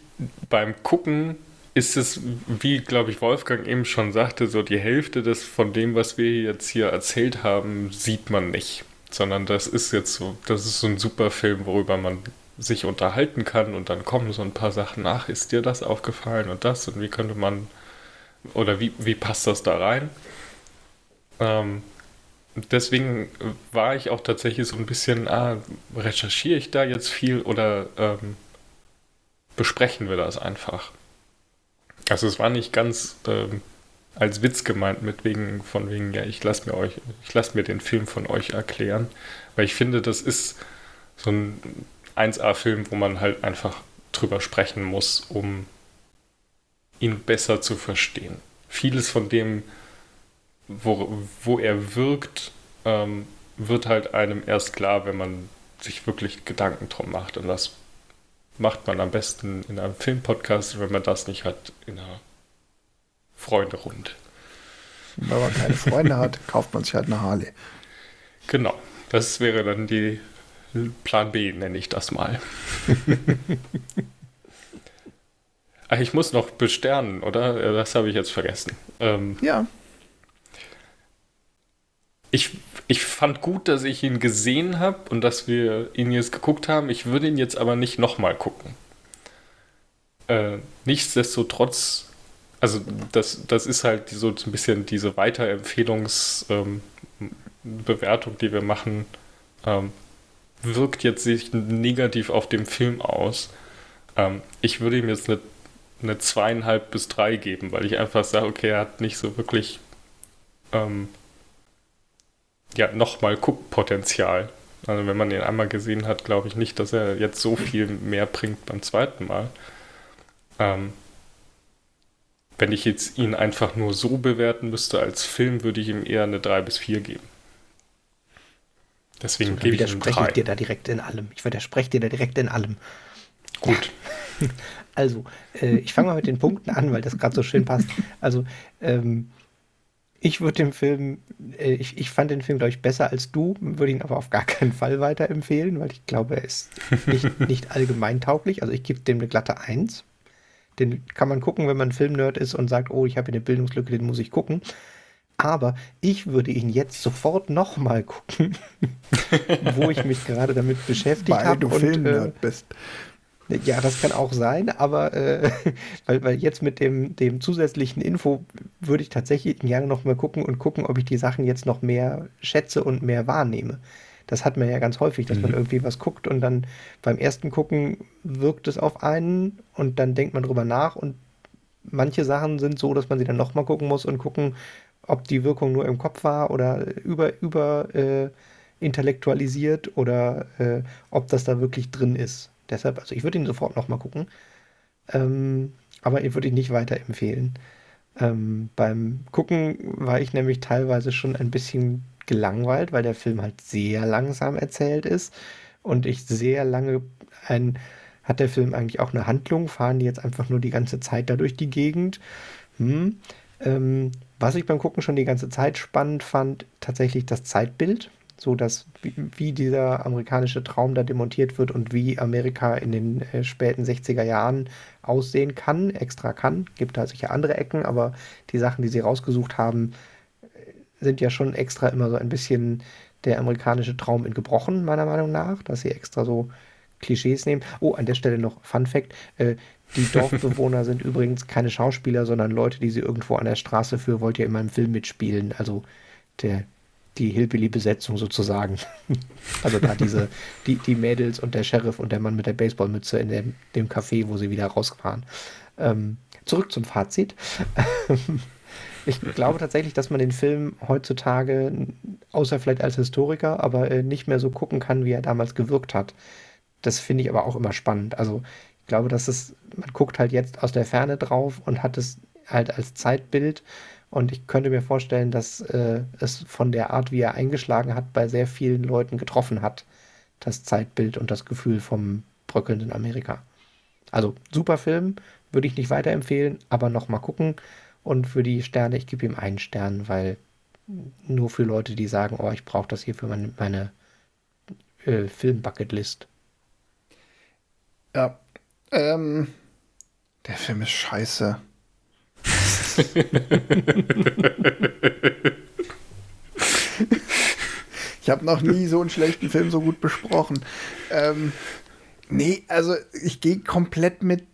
beim Gucken ist es, wie glaube ich Wolfgang eben schon sagte, so die Hälfte des von dem, was wir jetzt hier erzählt haben, sieht man nicht. Sondern das ist jetzt so, das ist so ein super Film, worüber man sich unterhalten kann und dann kommen so ein paar Sachen nach. Ist dir das aufgefallen und das und wie könnte man oder wie, wie passt das da rein? Ähm, deswegen war ich auch tatsächlich so ein bisschen, ah, recherchiere ich da jetzt viel oder ähm, besprechen wir das einfach? Also es war nicht ganz ähm, als Witz gemeint, mit wegen, von wegen, ja, ich lasse mir euch, ich lasse mir den Film von euch erklären, weil ich finde, das ist so ein 1A-Film, wo man halt einfach drüber sprechen muss, um ihn besser zu verstehen. Vieles von dem, wo, wo er wirkt, ähm, wird halt einem erst klar, wenn man sich wirklich Gedanken drum macht. Und das macht man am besten in einem Filmpodcast, wenn man das nicht hat in einer Freunde-Runde. Wenn man keine Freunde hat, kauft man sich halt eine Harley. Genau, das wäre dann die Plan B, nenne ich das mal. Ach, ich muss noch besternen, oder? Das habe ich jetzt vergessen. Ähm, Ja, ich, ich fand gut, dass ich ihn gesehen habe und dass wir ihn jetzt geguckt haben. Ich würde ihn jetzt aber nicht nochmal gucken. Äh, nichtsdestotrotz, also das, das ist halt so ein bisschen diese Weiterempfehlungsbewertung, ähm, die wir machen, ähm, wirkt jetzt sich negativ auf dem Film aus. Ähm, ich würde ihm jetzt eine, eine zweieinhalb bis drei geben, weil ich einfach sage, okay, er hat nicht so wirklich ähm, ja, nochmal Guckpotenzial. Also wenn man ihn einmal gesehen hat, glaube ich nicht, dass er jetzt so viel mehr bringt beim zweiten Mal. Ähm, wenn ich jetzt ihn einfach nur so bewerten müsste als Film, würde ich ihm eher eine 3 bis 4 geben. Deswegen Dann gebe ich ihm widerspreche 3. ich dir da direkt in allem. Ich widerspreche dir da direkt in allem. Gut. Also, äh, ich fange mal mit den Punkten an, weil das gerade so schön passt. Also, ähm, ich würde den Film, äh, ich, ich fand den Film, glaube ich, besser als du, würde ihn aber auf gar keinen Fall weiterempfehlen, weil ich glaube, er ist nicht, nicht allgemein tauglich. Also ich gebe dem eine glatte Eins. Den kann man gucken, wenn man Filmnerd ist und sagt, oh, ich habe hier eine Bildungslücke, den muss ich gucken. Aber ich würde ihn jetzt sofort nochmal gucken, wo ich mich gerade damit beschäftigt weil habe. du äh, Filmnerd bist. Ja, das kann auch sein, aber äh, weil, weil jetzt mit dem, dem zusätzlichen Info würde ich tatsächlich gerne noch mal gucken und gucken, ob ich die Sachen jetzt noch mehr schätze und mehr wahrnehme. Das hat man ja ganz häufig, dass man irgendwie was guckt und dann beim ersten Gucken wirkt es auf einen und dann denkt man drüber nach und manche Sachen sind so, dass man sie dann noch mal gucken muss und gucken, ob die Wirkung nur im Kopf war oder über, über äh, intellektualisiert oder äh, ob das da wirklich drin ist. Deshalb, also ich würde ihn sofort nochmal gucken. Ähm, aber ich würde ihn nicht weiterempfehlen. Ähm, beim Gucken war ich nämlich teilweise schon ein bisschen gelangweilt, weil der Film halt sehr langsam erzählt ist und ich sehr lange ein hat der Film eigentlich auch eine Handlung? Fahren die jetzt einfach nur die ganze Zeit da durch die Gegend? Hm. Ähm, was ich beim Gucken schon die ganze Zeit spannend fand, tatsächlich das Zeitbild so dass wie, wie, dieser amerikanische Traum da demontiert wird und wie Amerika in den äh, späten 60er Jahren aussehen kann, extra kann. Gibt da sicher andere Ecken, aber die Sachen, die sie rausgesucht haben, sind ja schon extra immer so ein bisschen der amerikanische Traum in gebrochen, meiner Meinung nach, dass sie extra so Klischees nehmen. Oh, an der Stelle noch Fun Fact. Äh, die Dorfbewohner sind übrigens keine Schauspieler, sondern Leute, die sie irgendwo an der Straße für wollt ihr in meinem Film mitspielen. Also der, die Hillbilly-Besetzung sozusagen. also da diese, die, die Mädels und der Sheriff und der Mann mit der Baseballmütze in dem, dem Café, wo sie wieder rausfahren. Ähm, zurück zum Fazit. ich glaube tatsächlich, dass man den Film heutzutage, außer vielleicht als Historiker, aber äh, nicht mehr so gucken kann, wie er damals gewirkt hat. Das finde ich aber auch immer spannend. Also ich glaube, dass es, man guckt halt jetzt aus der Ferne drauf und hat es halt als Zeitbild und ich könnte mir vorstellen, dass äh, es von der Art, wie er eingeschlagen hat, bei sehr vielen Leuten getroffen hat. Das Zeitbild und das Gefühl vom bröckelnden Amerika. Also super Film, würde ich nicht weiterempfehlen, aber nochmal gucken. Und für die Sterne, ich gebe ihm einen Stern, weil nur für Leute, die sagen, oh, ich brauche das hier für meine, meine äh, Film-Bucketlist. Ja. Ähm, der Film ist scheiße. Ich habe noch nie so einen schlechten Film so gut besprochen. Ähm, nee, also ich gehe komplett mit.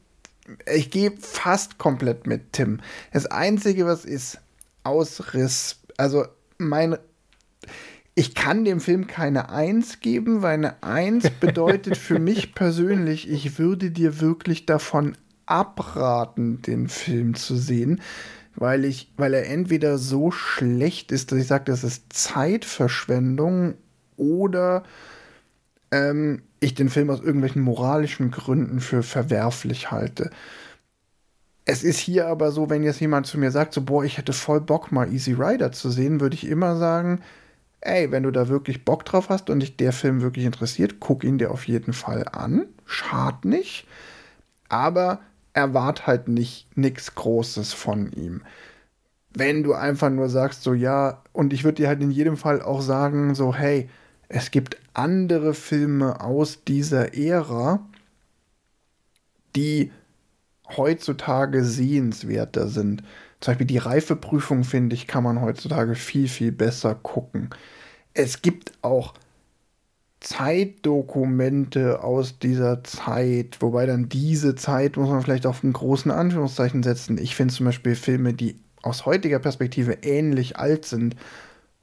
Ich gehe fast komplett mit Tim. Das Einzige, was ist, Ausriss. Also mein ich kann dem Film keine Eins geben, weil eine Eins bedeutet für mich persönlich, ich würde dir wirklich davon abraten, den Film zu sehen, weil ich, weil er entweder so schlecht ist, dass ich sage, das ist Zeitverschwendung oder ähm, ich den Film aus irgendwelchen moralischen Gründen für verwerflich halte. Es ist hier aber so, wenn jetzt jemand zu mir sagt, so, boah, ich hätte voll Bock, mal Easy Rider zu sehen, würde ich immer sagen, ey, wenn du da wirklich Bock drauf hast und dich der Film wirklich interessiert, guck ihn dir auf jeden Fall an. Schad nicht. Aber erwart halt nicht nichts Großes von ihm. Wenn du einfach nur sagst, so ja, und ich würde dir halt in jedem Fall auch sagen, so hey, es gibt andere Filme aus dieser Ära, die heutzutage sehenswerter sind. Zum Beispiel die Reifeprüfung, finde ich, kann man heutzutage viel, viel besser gucken. Es gibt auch Zeitdokumente aus dieser Zeit, wobei dann diese Zeit muss man vielleicht auf einen großen Anführungszeichen setzen. Ich finde zum Beispiel Filme, die aus heutiger Perspektive ähnlich alt sind.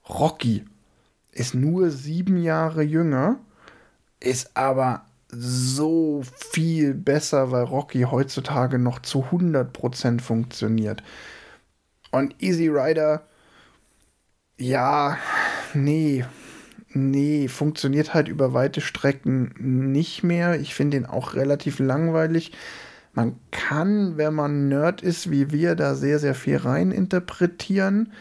Rocky ist nur sieben Jahre jünger, ist aber so viel besser, weil Rocky heutzutage noch zu 100% funktioniert. Und Easy Rider, ja, nee, nee, funktioniert halt über weite Strecken nicht mehr. Ich finde ihn auch relativ langweilig. Man kann, wenn man Nerd ist wie wir, da sehr, sehr viel rein interpretieren.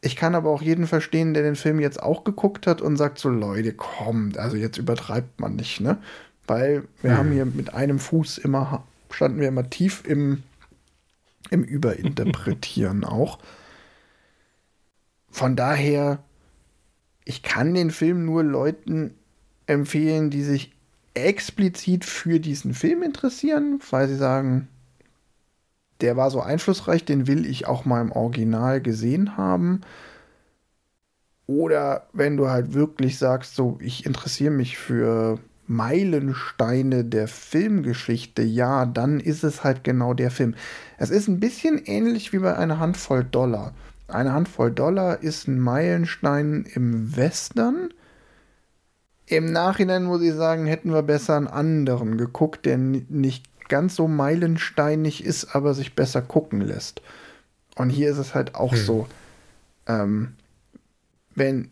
Ich kann aber auch jeden verstehen, der den Film jetzt auch geguckt hat und sagt so, Leute, kommt, also jetzt übertreibt man nicht, ne? Weil wir mhm. haben hier mit einem Fuß immer, standen wir immer tief im im Überinterpretieren auch. Von daher, ich kann den Film nur Leuten empfehlen, die sich explizit für diesen Film interessieren, weil sie sagen, der war so einflussreich, den will ich auch mal im Original gesehen haben. Oder wenn du halt wirklich sagst, so, ich interessiere mich für Meilensteine der Filmgeschichte, ja, dann ist es halt genau der Film. Es ist ein bisschen ähnlich wie bei einer Handvoll Dollar. Eine Handvoll Dollar ist ein Meilenstein im Western. Im Nachhinein muss ich sagen, hätten wir besser einen anderen geguckt, der nicht ganz so meilensteinig ist, aber sich besser gucken lässt. Und hier ist es halt auch hm. so, ähm, wenn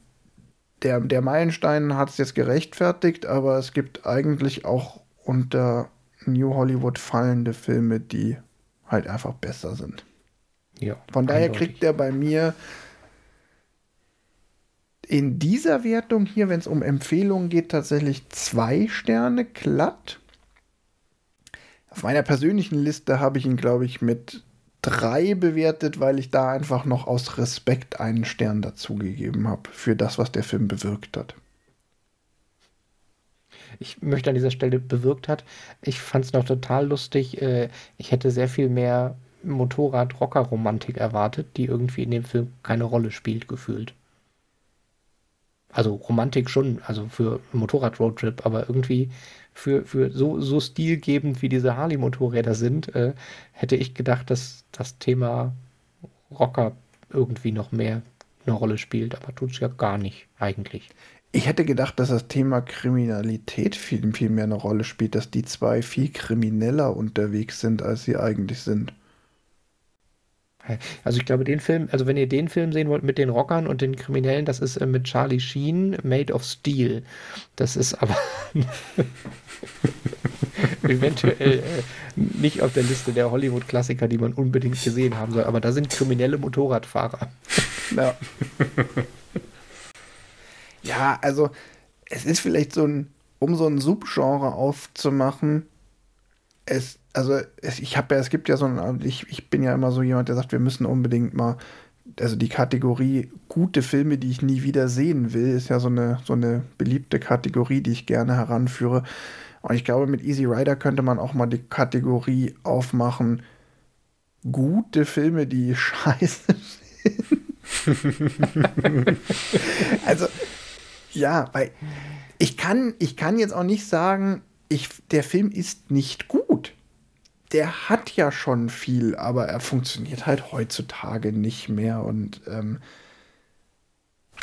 der, der Meilenstein hat es jetzt gerechtfertigt, aber es gibt eigentlich auch unter New Hollywood fallende Filme, die halt einfach besser sind. Ja, Von daher eindeutig. kriegt er bei mir in dieser Wertung hier, wenn es um Empfehlungen geht, tatsächlich zwei Sterne glatt. Auf meiner persönlichen Liste habe ich ihn, glaube ich, mit drei bewertet, weil ich da einfach noch aus Respekt einen Stern dazugegeben habe für das, was der Film bewirkt hat. Ich möchte an dieser Stelle bewirkt hat. Ich fand es noch total lustig. Äh, ich hätte sehr viel mehr Motorrad-Rocker-Romantik erwartet, die irgendwie in dem Film keine Rolle spielt, gefühlt. Also Romantik schon, also für Motorrad-Roadtrip, aber irgendwie für, für so, so stilgebend wie diese Harley-Motorräder sind, äh, hätte ich gedacht, dass das Thema Rocker irgendwie noch mehr eine Rolle spielt, aber tut es ja gar nicht eigentlich. Ich hätte gedacht, dass das Thema Kriminalität viel, viel mehr eine Rolle spielt, dass die zwei viel krimineller unterwegs sind, als sie eigentlich sind. Also ich glaube, den Film, also wenn ihr den Film sehen wollt mit den Rockern und den Kriminellen, das ist äh, mit Charlie Sheen, Made of Steel. Das ist aber eventuell äh, nicht auf der Liste der Hollywood-Klassiker, die man unbedingt gesehen haben soll. Aber da sind kriminelle Motorradfahrer. Ja. ja, also es ist vielleicht so ein, um so ein Subgenre aufzumachen, es, also es, ich habe ja, es gibt ja so ein, ich, ich bin ja immer so jemand, der sagt, wir müssen unbedingt mal, also die Kategorie gute Filme, die ich nie wieder sehen will, ist ja so eine, so eine beliebte Kategorie, die ich gerne heranführe. Und ich glaube, mit Easy Rider könnte man auch mal die Kategorie aufmachen, gute Filme, die scheiße sind. also, ja, weil ich kann, ich kann jetzt auch nicht sagen, ich, der Film ist nicht gut. Der hat ja schon viel, aber er funktioniert halt heutzutage nicht mehr und ähm,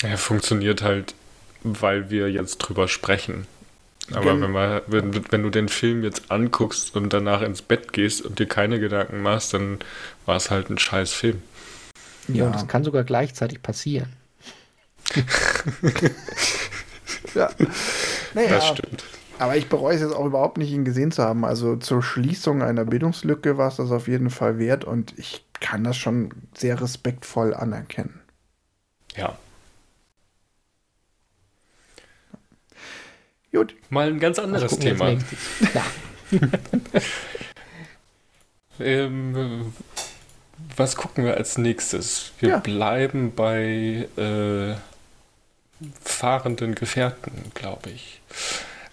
er funktioniert halt, weil wir jetzt drüber sprechen. Aber wenn, man, wenn, wenn, du den Film jetzt anguckst und danach ins Bett gehst und dir keine Gedanken machst, dann war es halt ein scheiß Film. Ja, ja das kann sogar gleichzeitig passieren. ja. Naja, das stimmt. Aber ich bereue es jetzt auch überhaupt nicht, ihn gesehen zu haben. Also zur Schließung einer Bildungslücke war es das auf jeden Fall wert und ich kann das schon sehr respektvoll anerkennen. Ja. Gut. Mal ein ganz anderes Thema. Ja. ähm, was gucken wir als nächstes? Wir ja. bleiben bei äh, fahrenden Gefährten, glaube ich.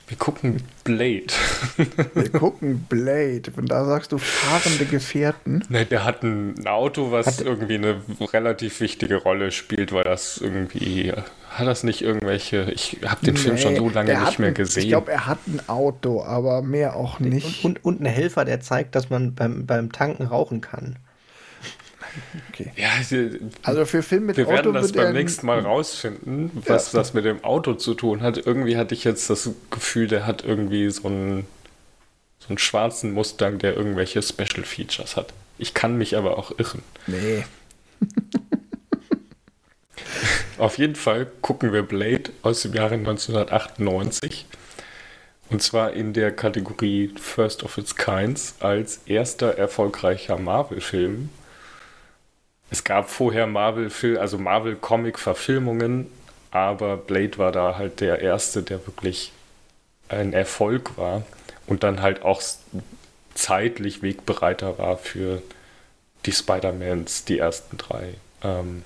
Wir gucken Blade. Wir gucken Blade. Und da sagst du fahrende Gefährten. Ne, der hat ein Auto, was hat irgendwie eine relativ wichtige Rolle spielt, weil das irgendwie. Hat das nicht irgendwelche. Ich habe den nee, Film schon so lange nicht mehr gesehen. ich glaube, er hat ein Auto, aber mehr auch nicht. Und, und, und einen Helfer, der zeigt, dass man beim, beim Tanken rauchen kann. Okay. Ja, also für Film mit wir Auto werden das beim nächsten Mal rausfinden, was ja. das mit dem Auto zu tun hat. Irgendwie hatte ich jetzt das Gefühl, der hat irgendwie so einen, so einen schwarzen Mustang, der irgendwelche Special Features hat. Ich kann mich aber auch irren. Nee. Auf jeden Fall gucken wir Blade aus dem Jahre 1998. Und zwar in der Kategorie First of its Kinds als erster erfolgreicher Marvel-Film es gab vorher Marvel-Film, also Marvel-Comic-Verfilmungen, aber Blade war da halt der erste, der wirklich ein Erfolg war und dann halt auch zeitlich Wegbereiter war für die Spider-Mans, die ersten drei. Ähm,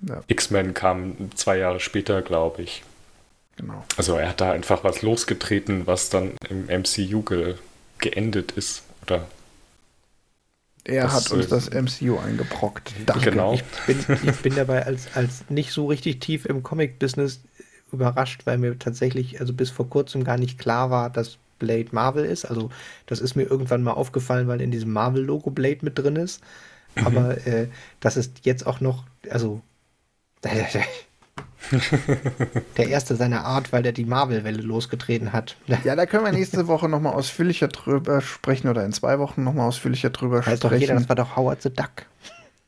ja. X-Men kam zwei Jahre später, glaube ich. Genau. Also er hat da einfach was losgetreten, was dann im MCU ge geendet ist oder er das, hat uns das MCU eingebrockt. Danke. Genau. Ich bin, ich bin dabei als, als nicht so richtig tief im Comic-Business überrascht, weil mir tatsächlich, also bis vor kurzem gar nicht klar war, dass Blade Marvel ist. Also das ist mir irgendwann mal aufgefallen, weil in diesem Marvel-Logo Blade mit drin ist. Mhm. Aber äh, das ist jetzt auch noch, also der erste seiner Art, weil der die Marvel-Welle losgetreten hat. Ja, da können wir nächste Woche nochmal ausführlicher drüber sprechen oder in zwei Wochen nochmal ausführlicher drüber heißt sprechen. Doch jeder, das war doch Howard the Duck.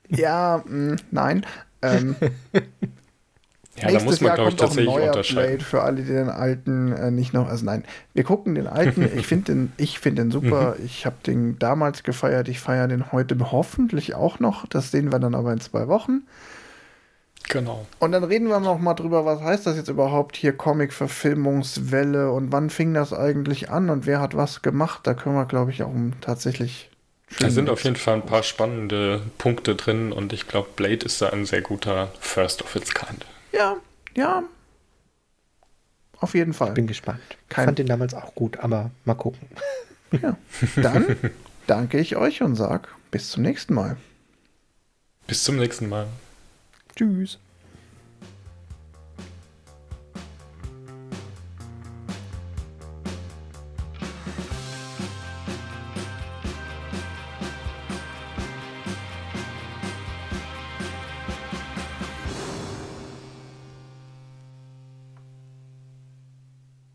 Ja, mh, mm, nein. Ähm, ja, da muss man, glaube ich, tatsächlich unterscheiden. Blade für alle, die den alten äh, nicht noch, also nein, wir gucken den alten, ich finde den, ich finde den super, mhm. ich habe den damals gefeiert, ich feiere den heute hoffentlich auch noch, das sehen wir dann aber in zwei Wochen. Genau. Und dann reden wir noch mal drüber, was heißt das jetzt überhaupt hier Comic-Verfilmungswelle und wann fing das eigentlich an und wer hat was gemacht? Da können wir, glaube ich, auch tatsächlich. Da sind auf jeden Fall ein paar spannende Punkte drin und ich glaube, Blade ist da ein sehr guter First of its kind. Ja, ja. Auf jeden Fall. Ich bin gespannt. Kein ich fand den damals auch gut, aber mal gucken. Ja. Dann danke ich euch und sag bis zum nächsten Mal. Bis zum nächsten Mal. Tschüss.